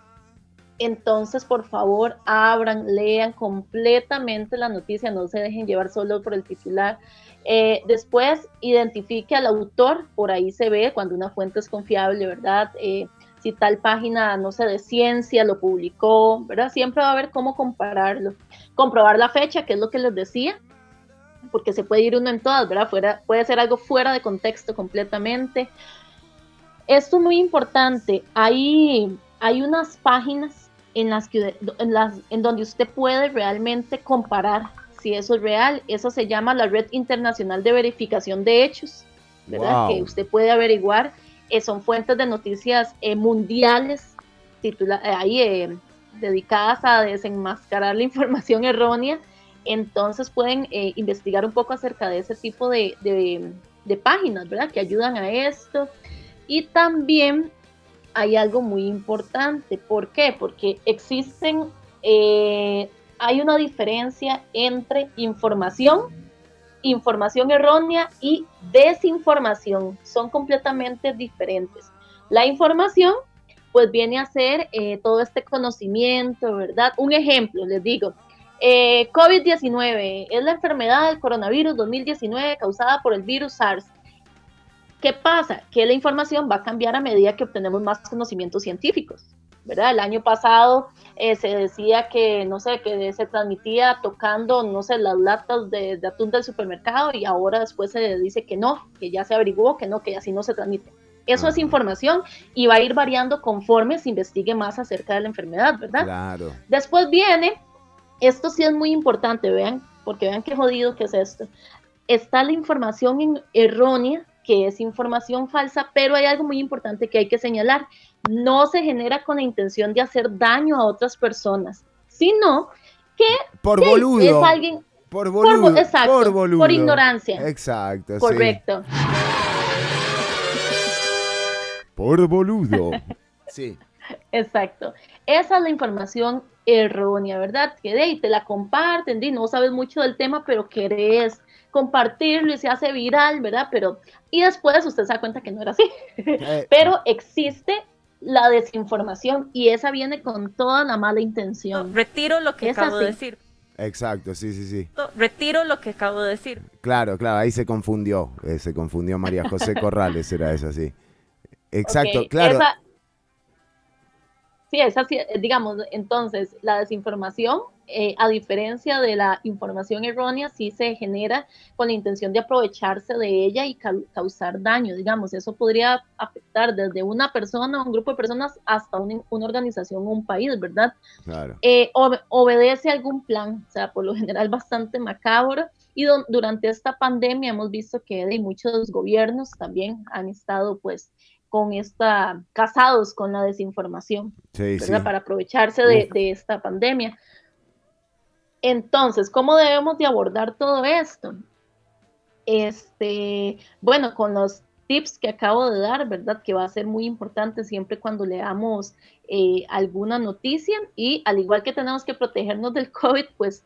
Entonces, por favor, abran, lean completamente la noticia, no se dejen llevar solo por el titular. Eh, después, identifique al autor, por ahí se ve cuando una fuente es confiable, ¿verdad? Eh, si tal página, no sé, de ciencia lo publicó, ¿verdad? Siempre va a haber cómo compararlo. Comprobar la fecha, que es lo que les decía, porque se puede ir uno en todas, ¿verdad? Fuera, puede ser algo fuera de contexto completamente. Esto es muy importante. Hay, hay unas páginas en las que en las en donde usted puede realmente comparar si eso es real. Eso se llama la Red Internacional de Verificación de Hechos, ¿verdad? Que usted puede averiguar. Eh, son fuentes de noticias eh, mundiales titula eh, ahí dedicadas a desenmascarar la información errónea. Entonces pueden investigar un poco acerca de ese tipo de, de, de páginas, ¿verdad? Que ayudan a esto. Y también hay algo muy importante. ¿Por qué? Porque existen, hay una diferencia entre información, información errónea y desinformación. Son completamente diferentes. La información, pues viene a ser eh, todo este conocimiento, ¿verdad? Un ejemplo, les digo. Eh, COVID-19 es la enfermedad del coronavirus 2019 causada por el virus SARS. ¿Qué pasa? Que la información va a cambiar a medida que obtenemos más conocimientos científicos. ¿verdad? El año pasado eh, se decía que, no sé, que se transmitía tocando, no sé, las latas de, atún del supermercado y ahora después se dice que no, que ya se averiguó que no, que así no se transmite. Eso es información y va a ir variando conforme se investigue más acerca de la enfermedad, ¿verdad? Claro. Después viene, esto sí es muy importante, vean, porque vean qué jodido que es esto. Está la información erróea que es información falsa, pero hay algo muy importante que hay que señalar. No se genera con la intención de hacer daño a otras personas, sino que por boludo. es alguien por boludo, por, exacto, por, boludo. por ignorancia. Exacto, correcto. Por boludo. sí. Exacto. Esa es la información errónea, ¿verdad? Que de te la comparten, y no sabes mucho del tema, pero querés compartirlo y se hace viral, ¿verdad? Pero, y después usted se da cuenta que no era así. Eh. Pero existe la desinformación y esa viene con toda la mala intención. retiro lo que acabo de decir. Exacto, sí, sí, sí. Retiro lo que acabo de decir. Claro, claro, ahí se confundió, eh, se confundió María José Corrales, era esa, sí. Exacto, claro. sí, esa sí, digamos, entonces, la desinformación eh, a diferencia de la información errónea, sí se genera con la intención de aprovecharse de ella y causar daño, digamos, eso podría afectar desde una persona, un grupo de personas, hasta una, organización o un país, ¿verdad? Claro. Eh, obedece algún plan, o sea, por lo general bastante macabro, y durante esta pandemia hemos visto que de muchos gobiernos también han estado, pues, con esta, casados con la desinformación, Para aprovecharse de, de esta pandemia. Entonces, ¿cómo debemos de abordar todo esto? Este, bueno, con los tips que acabo de dar, ¿verdad? Que va a ser muy importante siempre cuando leamos eh, alguna noticia y al igual que tenemos que protegernos del COVID, pues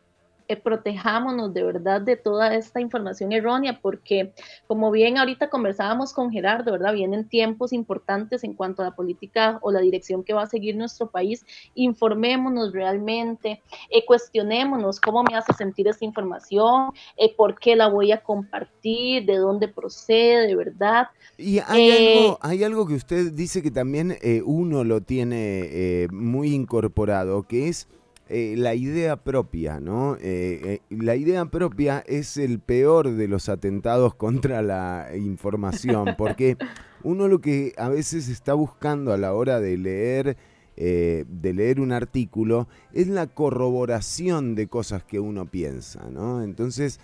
eh, protejámonos de verdad de toda esta información errónea, porque como bien ahorita conversábamos con Gerardo, ¿verdad? Vienen tiempos importantes en cuanto a la política o la dirección que va a seguir nuestro país. Informémonos realmente, eh, cuestionémonos cómo me hace sentir esta información, eh, por qué la voy a compartir, de dónde procede, de verdad. Y hay, algo, hay algo que usted dice que también uno lo tiene muy incorporado, que es eh, la idea propia, ¿no? Eh, eh, la idea propia es el peor de los atentados contra la información, porque uno lo que a veces está buscando a la hora de leer, de leer un artículo, es la corroboración de cosas que uno piensa, ¿no? Entonces,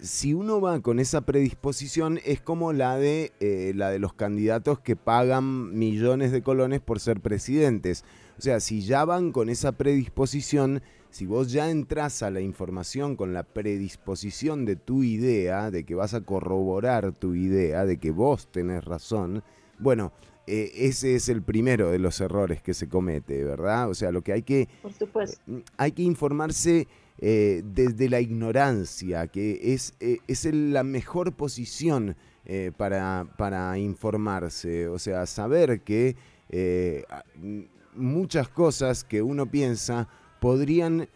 si uno va con esa predisposición, es como la de, la de los candidatos que pagan millones de colones por ser presidentes o sea, si ya van con esa predisposición, si vos ya entras a la información con la predisposición de tu idea, de que vas a corroborar tu idea, de que vos tenés razón, bueno, eh, ese es el primero de los errores que se comete, ¿verdad? O sea, lo que hay que... Por supuesto. Eh, hay que informarse eh, desde la ignorancia, que es, es la mejor posición para, para informarse. O sea, saber que muchas cosas que uno piensa podrían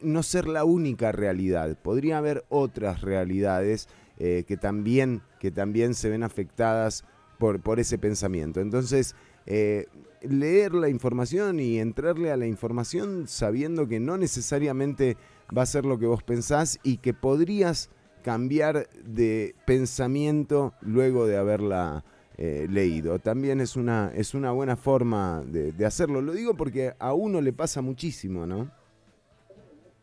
no ser la única realidad, podría haber otras realidades que, también, que también se ven afectadas por, ese pensamiento. Entonces, eh, leer la información y entrarle a la información sabiendo que no necesariamente va a ser lo que vos pensás y que podrías cambiar de pensamiento luego de haberla eh, leído. También es una, es una buena forma de, de hacerlo. Lo digo porque a uno le pasa muchísimo, ¿no?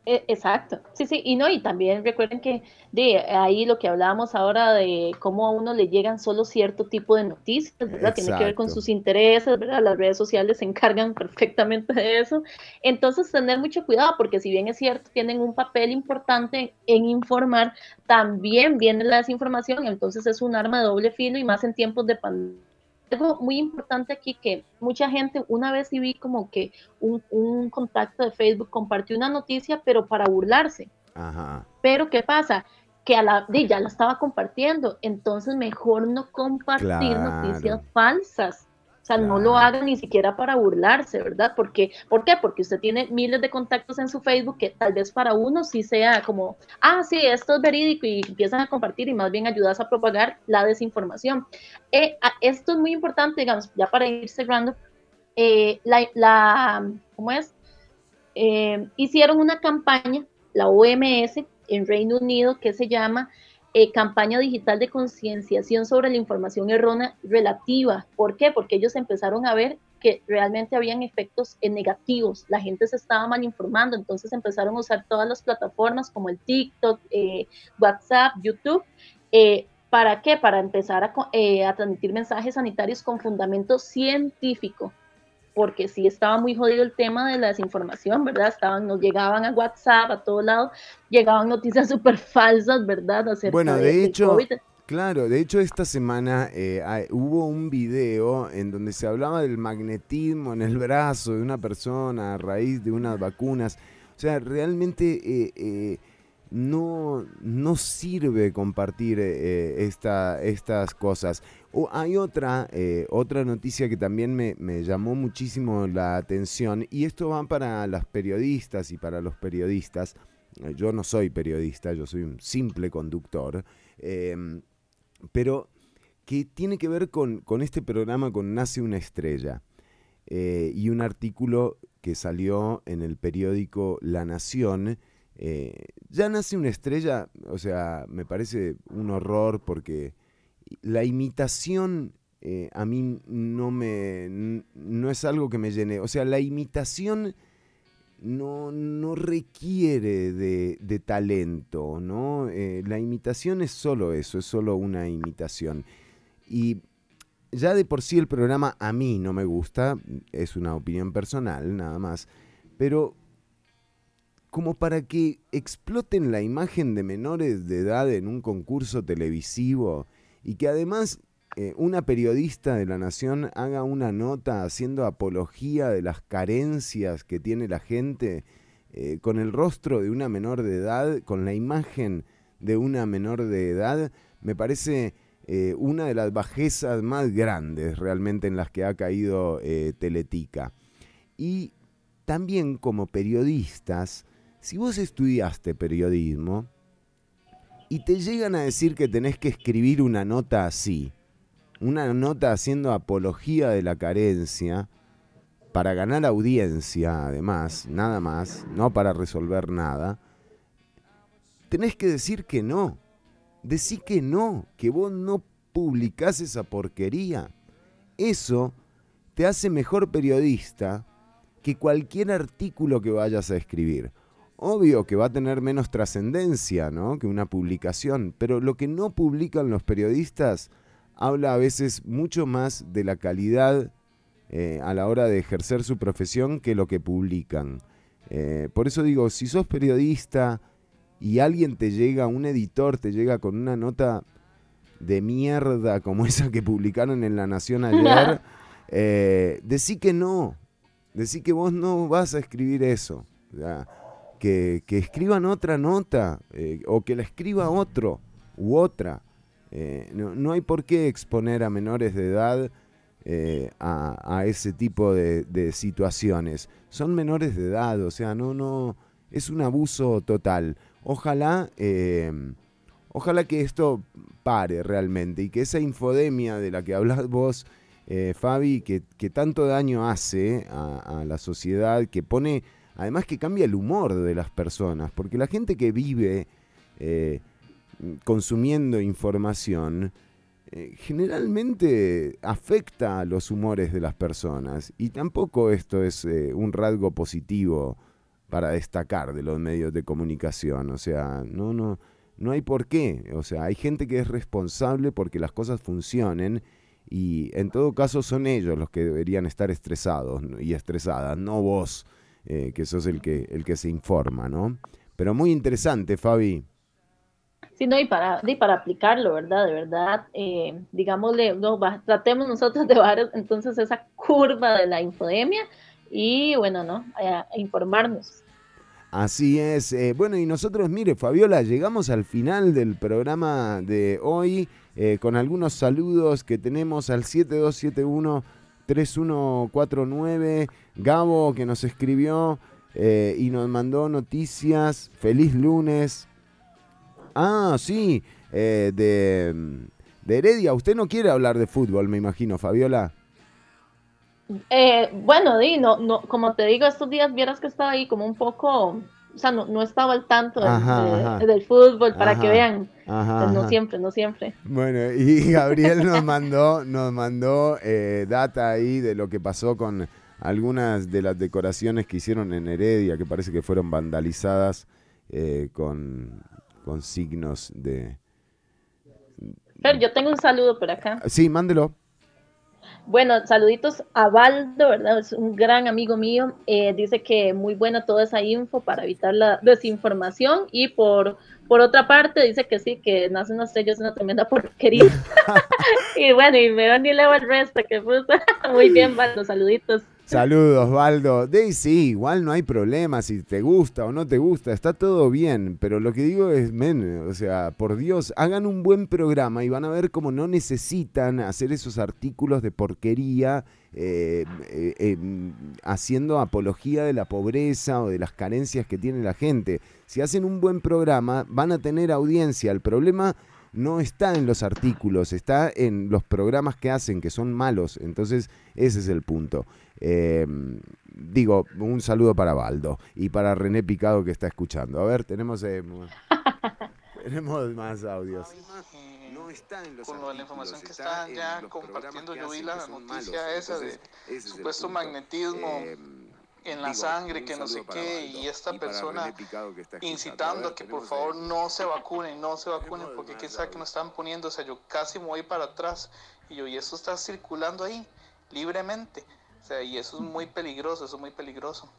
E, exacto, sí, sí, y no, y también recuerden que de ahí lo que hablábamos ahora de cómo a uno le llegan solo cierto tipo de noticias, ¿verdad? Tiene que ver con sus intereses, ¿verdad? Las redes sociales se encargan perfectamente de eso. Entonces, tener mucho cuidado, porque si bien es cierto, tienen un papel importante en informar, también viene la desinformación, entonces es un arma de doble filo y más en tiempos de pandemia algo muy importante aquí que mucha gente, una vez sí vi como que un, contacto de Facebook compartió una noticia, pero para burlarse. Pero ¿qué pasa? Que a la ya la estaba compartiendo, entonces mejor no compartir noticias falsas. O sea, no lo haga ni siquiera para burlarse, ¿verdad? Porque, ¿Por qué? Porque usted tiene miles de contactos en su Facebook que tal vez para uno sí sea como, ah, sí, esto es verídico y empiezan a compartir y más bien ayudas a propagar la desinformación. Eh, esto es muy importante, digamos, ya para ir cerrando, eh, la, ¿cómo es? Eh, hicieron una campaña, la OMS, en Reino Unido, que se llama eh, campaña digital de concienciación sobre la información errónea relativa. ¿Por qué? Porque ellos empezaron a ver que realmente habían efectos eh, negativos, la gente se estaba mal informando, entonces empezaron a usar todas las plataformas como el TikTok, eh, WhatsApp, YouTube. ¿Para qué? Para empezar a, a transmitir mensajes sanitarios con fundamento científico porque sí estaba muy jodido el tema de la desinformación, ¿verdad? Estaban, nos llegaban a WhatsApp, a todos lados, llegaban noticias súper falsas, ¿verdad? bueno, de, hecho, claro, de hecho esta semana eh, hubo un video en donde se hablaba del magnetismo en el brazo de una persona a raíz de unas vacunas. O sea, realmente... Eh, eh, no, no sirve compartir esta, estas cosas hay otra, eh, otra noticia que también me, llamó muchísimo la atención y esto va para las periodistas y para los periodistas. Eh, yo no soy periodista, yo soy un simple conductor, em, pero que tiene que ver con, este programa con Nace una estrella eh, y un artículo que salió en el periódico La Nación. Ya nace una estrella, o sea, me parece un horror porque la imitación eh, a mí no me no es algo que me llene. O sea, la imitación no, no requiere de, talento, ¿no? Eh, la imitación es solo eso, es solo una imitación. Y ya de por sí el programa a mí no me gusta, es una opinión personal nada más, pero como para que exploten la imagen de menores de edad en un concurso televisivo y que además eh, una periodista de la Nación haga una nota haciendo apología de las carencias que tiene la gente eh, con el rostro de una menor de edad, con la imagen de una menor de edad, me parece eh, una de las bajezas más grandes realmente en las que ha caído Teletica. Y también como periodistas, si vos estudiaste periodismo, y te llegan a decir que tenés que escribir una nota así, una nota haciendo apología de la carencia, para ganar audiencia además, nada más, no para resolver nada, tenés que decir que no. Decí que no, que vos no publicás esa porquería. Eso te hace mejor periodista que cualquier artículo que vayas a escribir. Obvio que va a tener menos trascendencia ¿no? que una publicación, pero lo que no publican los periodistas habla a veces mucho más de la calidad eh, a la hora de ejercer su profesión que lo que publican. Eh, por eso digo, si sos periodista y alguien te llega, un editor te llega con una nota de mierda como esa que publicaron en La Nación ayer, eh, decí que no, decí que vos no vas a escribir eso. Que, escriban otra nota eh, o que la escriba otro u otra. Eh, no, hay por qué exponer a menores de edad a, ese tipo de, situaciones. Son menores de edad, o sea, no, no, es un abuso total. Ojalá Ojalá que esto pare realmente y que esa infodemia de la que hablas vos, eh, Fabi, que, tanto daño hace a, la sociedad, que pone, además que cambia el humor de las personas, porque la gente que vive eh, consumiendo información, eh, generalmente afecta a los humores de las personas. Y tampoco esto es un rasgo positivo para destacar de los medios de comunicación, o sea, no, no no hay por qué. O sea, hay gente que es responsable porque las cosas funcionen y en todo caso son ellos los que deberían estar estresados y estresadas, no vos, eh, que sos el que, el que se informa, ¿no? Pero muy interesante, Fabi. Sí, no, y para, y para aplicarlo, ¿verdad? De verdad, eh, digámosle, no, tratemos nosotros de bajar entonces esa curva de la infodemia y, bueno, ¿no? a informarnos. Así es. Eh, bueno, y nosotros, mire, Fabiola, llegamos al final del programa de hoy eh, con algunos saludos que tenemos al 7271. 3149, Gabo que nos escribió eh, y nos mandó noticias. Feliz lunes. Ah, sí, de, de Heredia. Usted no quiere hablar de fútbol, me imagino, Fabiola. Eh, bueno, di, no, no, como te digo, estos días vieras que estaba ahí como un poco, o sea, no, estaba al tanto del, fútbol para que vean. Pues no siempre, no siempre. Bueno, y Gabriel nos mandó, nos mandó eh, data ahí de lo que pasó con algunas de las decoraciones que hicieron en Heredia, que parece que fueron vandalizadas eh, con, con signos de... Pero yo tengo un saludo por acá. Sí, mándelo. Bueno, saluditos a Baldo, ¿verdad? Es un gran amigo mío. Eh, dice que muy buena toda esa info para evitar la desinformación. Y por, por otra parte, dice que sí, que Nace una estrella es una tremenda porquería. y bueno, y me y leo el resto, que puta. muy bien, Baldo, saluditos. Saludos, Valdo. sí, igual no hay problema si te gusta o no te gusta, está todo bien, pero lo que digo es, men, o sea, por Dios, hagan un buen programa y van a ver cómo no necesitan hacer esos artículos de porquería eh, eh, em, haciendo apología de la pobreza o de las carencias que tiene la gente. Si hacen un buen programa, van a tener audiencia. El problema no está en los artículos, está en los programas que hacen, que son malos. Entonces, ese es el punto. Em, digo, un saludo para Baldo y para René Picado que está escuchando. A ver, tenemos, eh, tenemos más audios. No está en los Con la información que están ya compartiendo, yo vi la noticia esa de supuesto magnetismo. Em, en la sangre, que no sé qué, y esta persona incitando a que por favor no se vacunen, no se vacunen, porque quién sabe que nos están poniendo, o sea, yo casi me voy para atrás, y yo, y eso está circulando ahí, libremente, o sea, y eso es muy peligroso, eso es muy peligroso.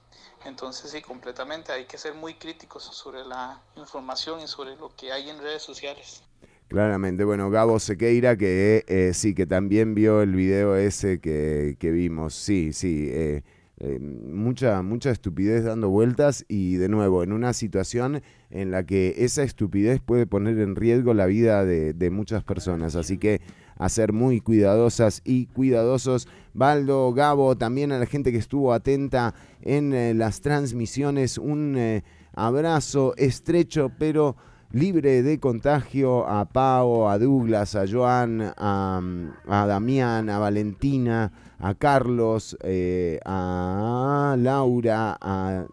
Entonces sí, completamente, hay que ser muy críticos sobre la información y sobre lo que hay en redes sociales. Claramente, bueno, Gabo Sequeira, que eh, sí, que también vio el video ese que, que vimos, sí, sí. Eh, eh, mucha, mucha estupidez dando vueltas y de nuevo en una situación en la que esa estupidez puede poner en riesgo la vida de, muchas personas. Así que a ser muy cuidadosas y cuidadosos. Baldo, Gabo, también a la gente que estuvo atenta en eh, las transmisiones, un eh, abrazo estrecho pero libre de contagio a Pau, a Douglas, a Joan, a, a Damián, a Valentina a Carlos, eh, a Laura, a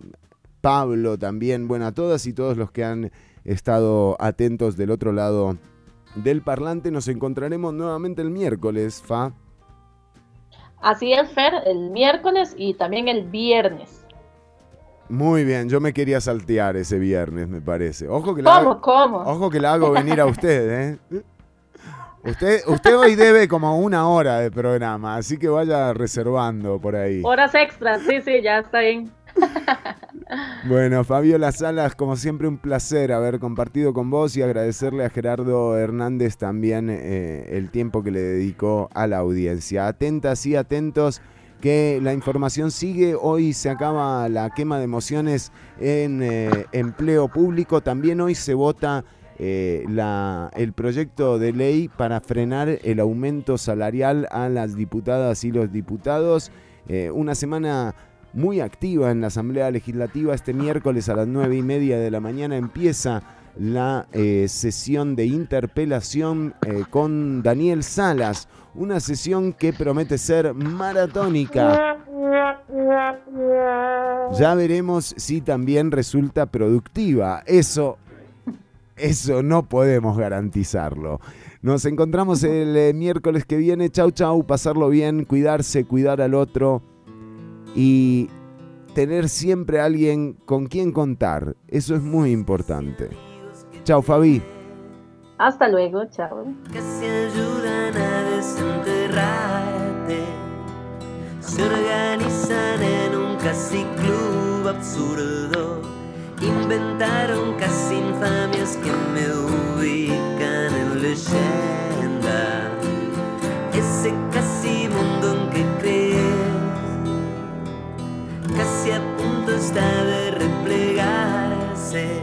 Pablo también, bueno, a todas y todos los que han estado atentos del otro lado del parlante. Nos encontraremos nuevamente el miércoles, Fa. Así es, Fer, el miércoles y también el viernes. Muy bien, yo me quería saltear ese viernes, me parece. Ojo que la ¿Cómo, Ojo que la hago venir a usted, ¿eh? Usted, usted hoy debe como una hora de programa, así que vaya reservando por ahí. Horas extras, sí, sí, ya está bien. Bueno, Fabiola Salas, como siempre un placer haber compartido con vos y agradecerle a Gerardo Hernández también eh, el tiempo que le dedicó a la audiencia. Atentas y atentos que la información sigue. Hoy se acaba la quema de emociones en eh, empleo público. También hoy se vota eh, el proyecto de ley para frenar el aumento salarial a las diputadas y los diputados. una semana muy activa en la Asamblea Legislativa. Este miércoles a las nueve y media de la mañana empieza la eh, sesión de interpelación eh, con Daniel Salas, una sesión que promete ser maratónica. Ya veremos si también resulta productiva. Eso, eso no podemos garantizarlo. Nos encontramos el eh, miércoles que viene. Chau, chau, pasarlo bien, cuidarse, cuidar al otro y tener siempre alguien con quien contar. Eso es muy importante. Chao, Fabi. Hasta luego, chao. Que se ayudan a desenterrarte. Se organizan en un casi club absurdo. Inventaron casi infamias que me ubican en leyenda. Ese casi mundo en que crees casi a punto está de replegarse.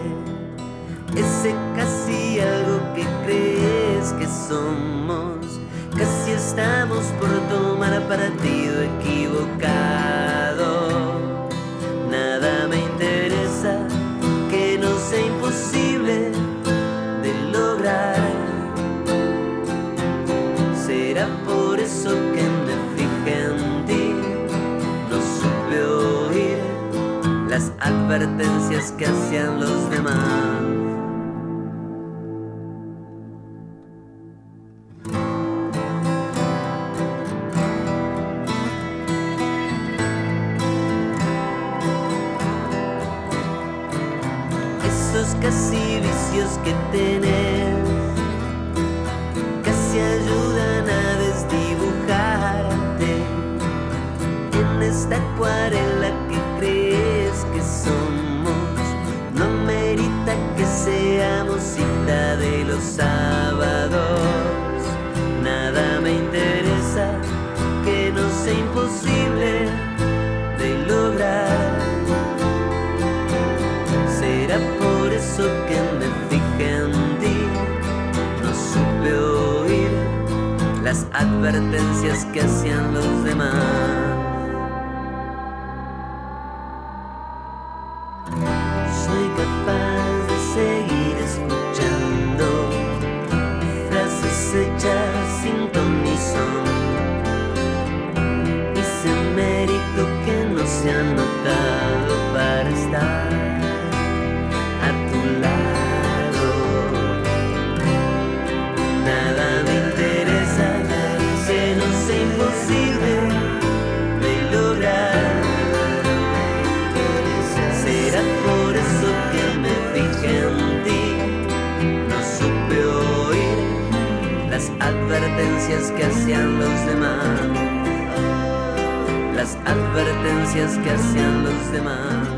Ese casi algo que crees que somos, casi estamos por tomar partido equivocado. Será por eso que me fijé en ti, no supe oír las advertencias que hacían los demás. Esos casi vicios que tenés casi ayudan acuarela que crees que somos. No merita que seamos cita de los sábados. Nada me interesa que no sea imposible de lograr. Será por eso que me fijé en ti. No supe oír las advertencias que hacían los demás. Soy advertencias que hacían los demás. Las advertencias que hacían los demás.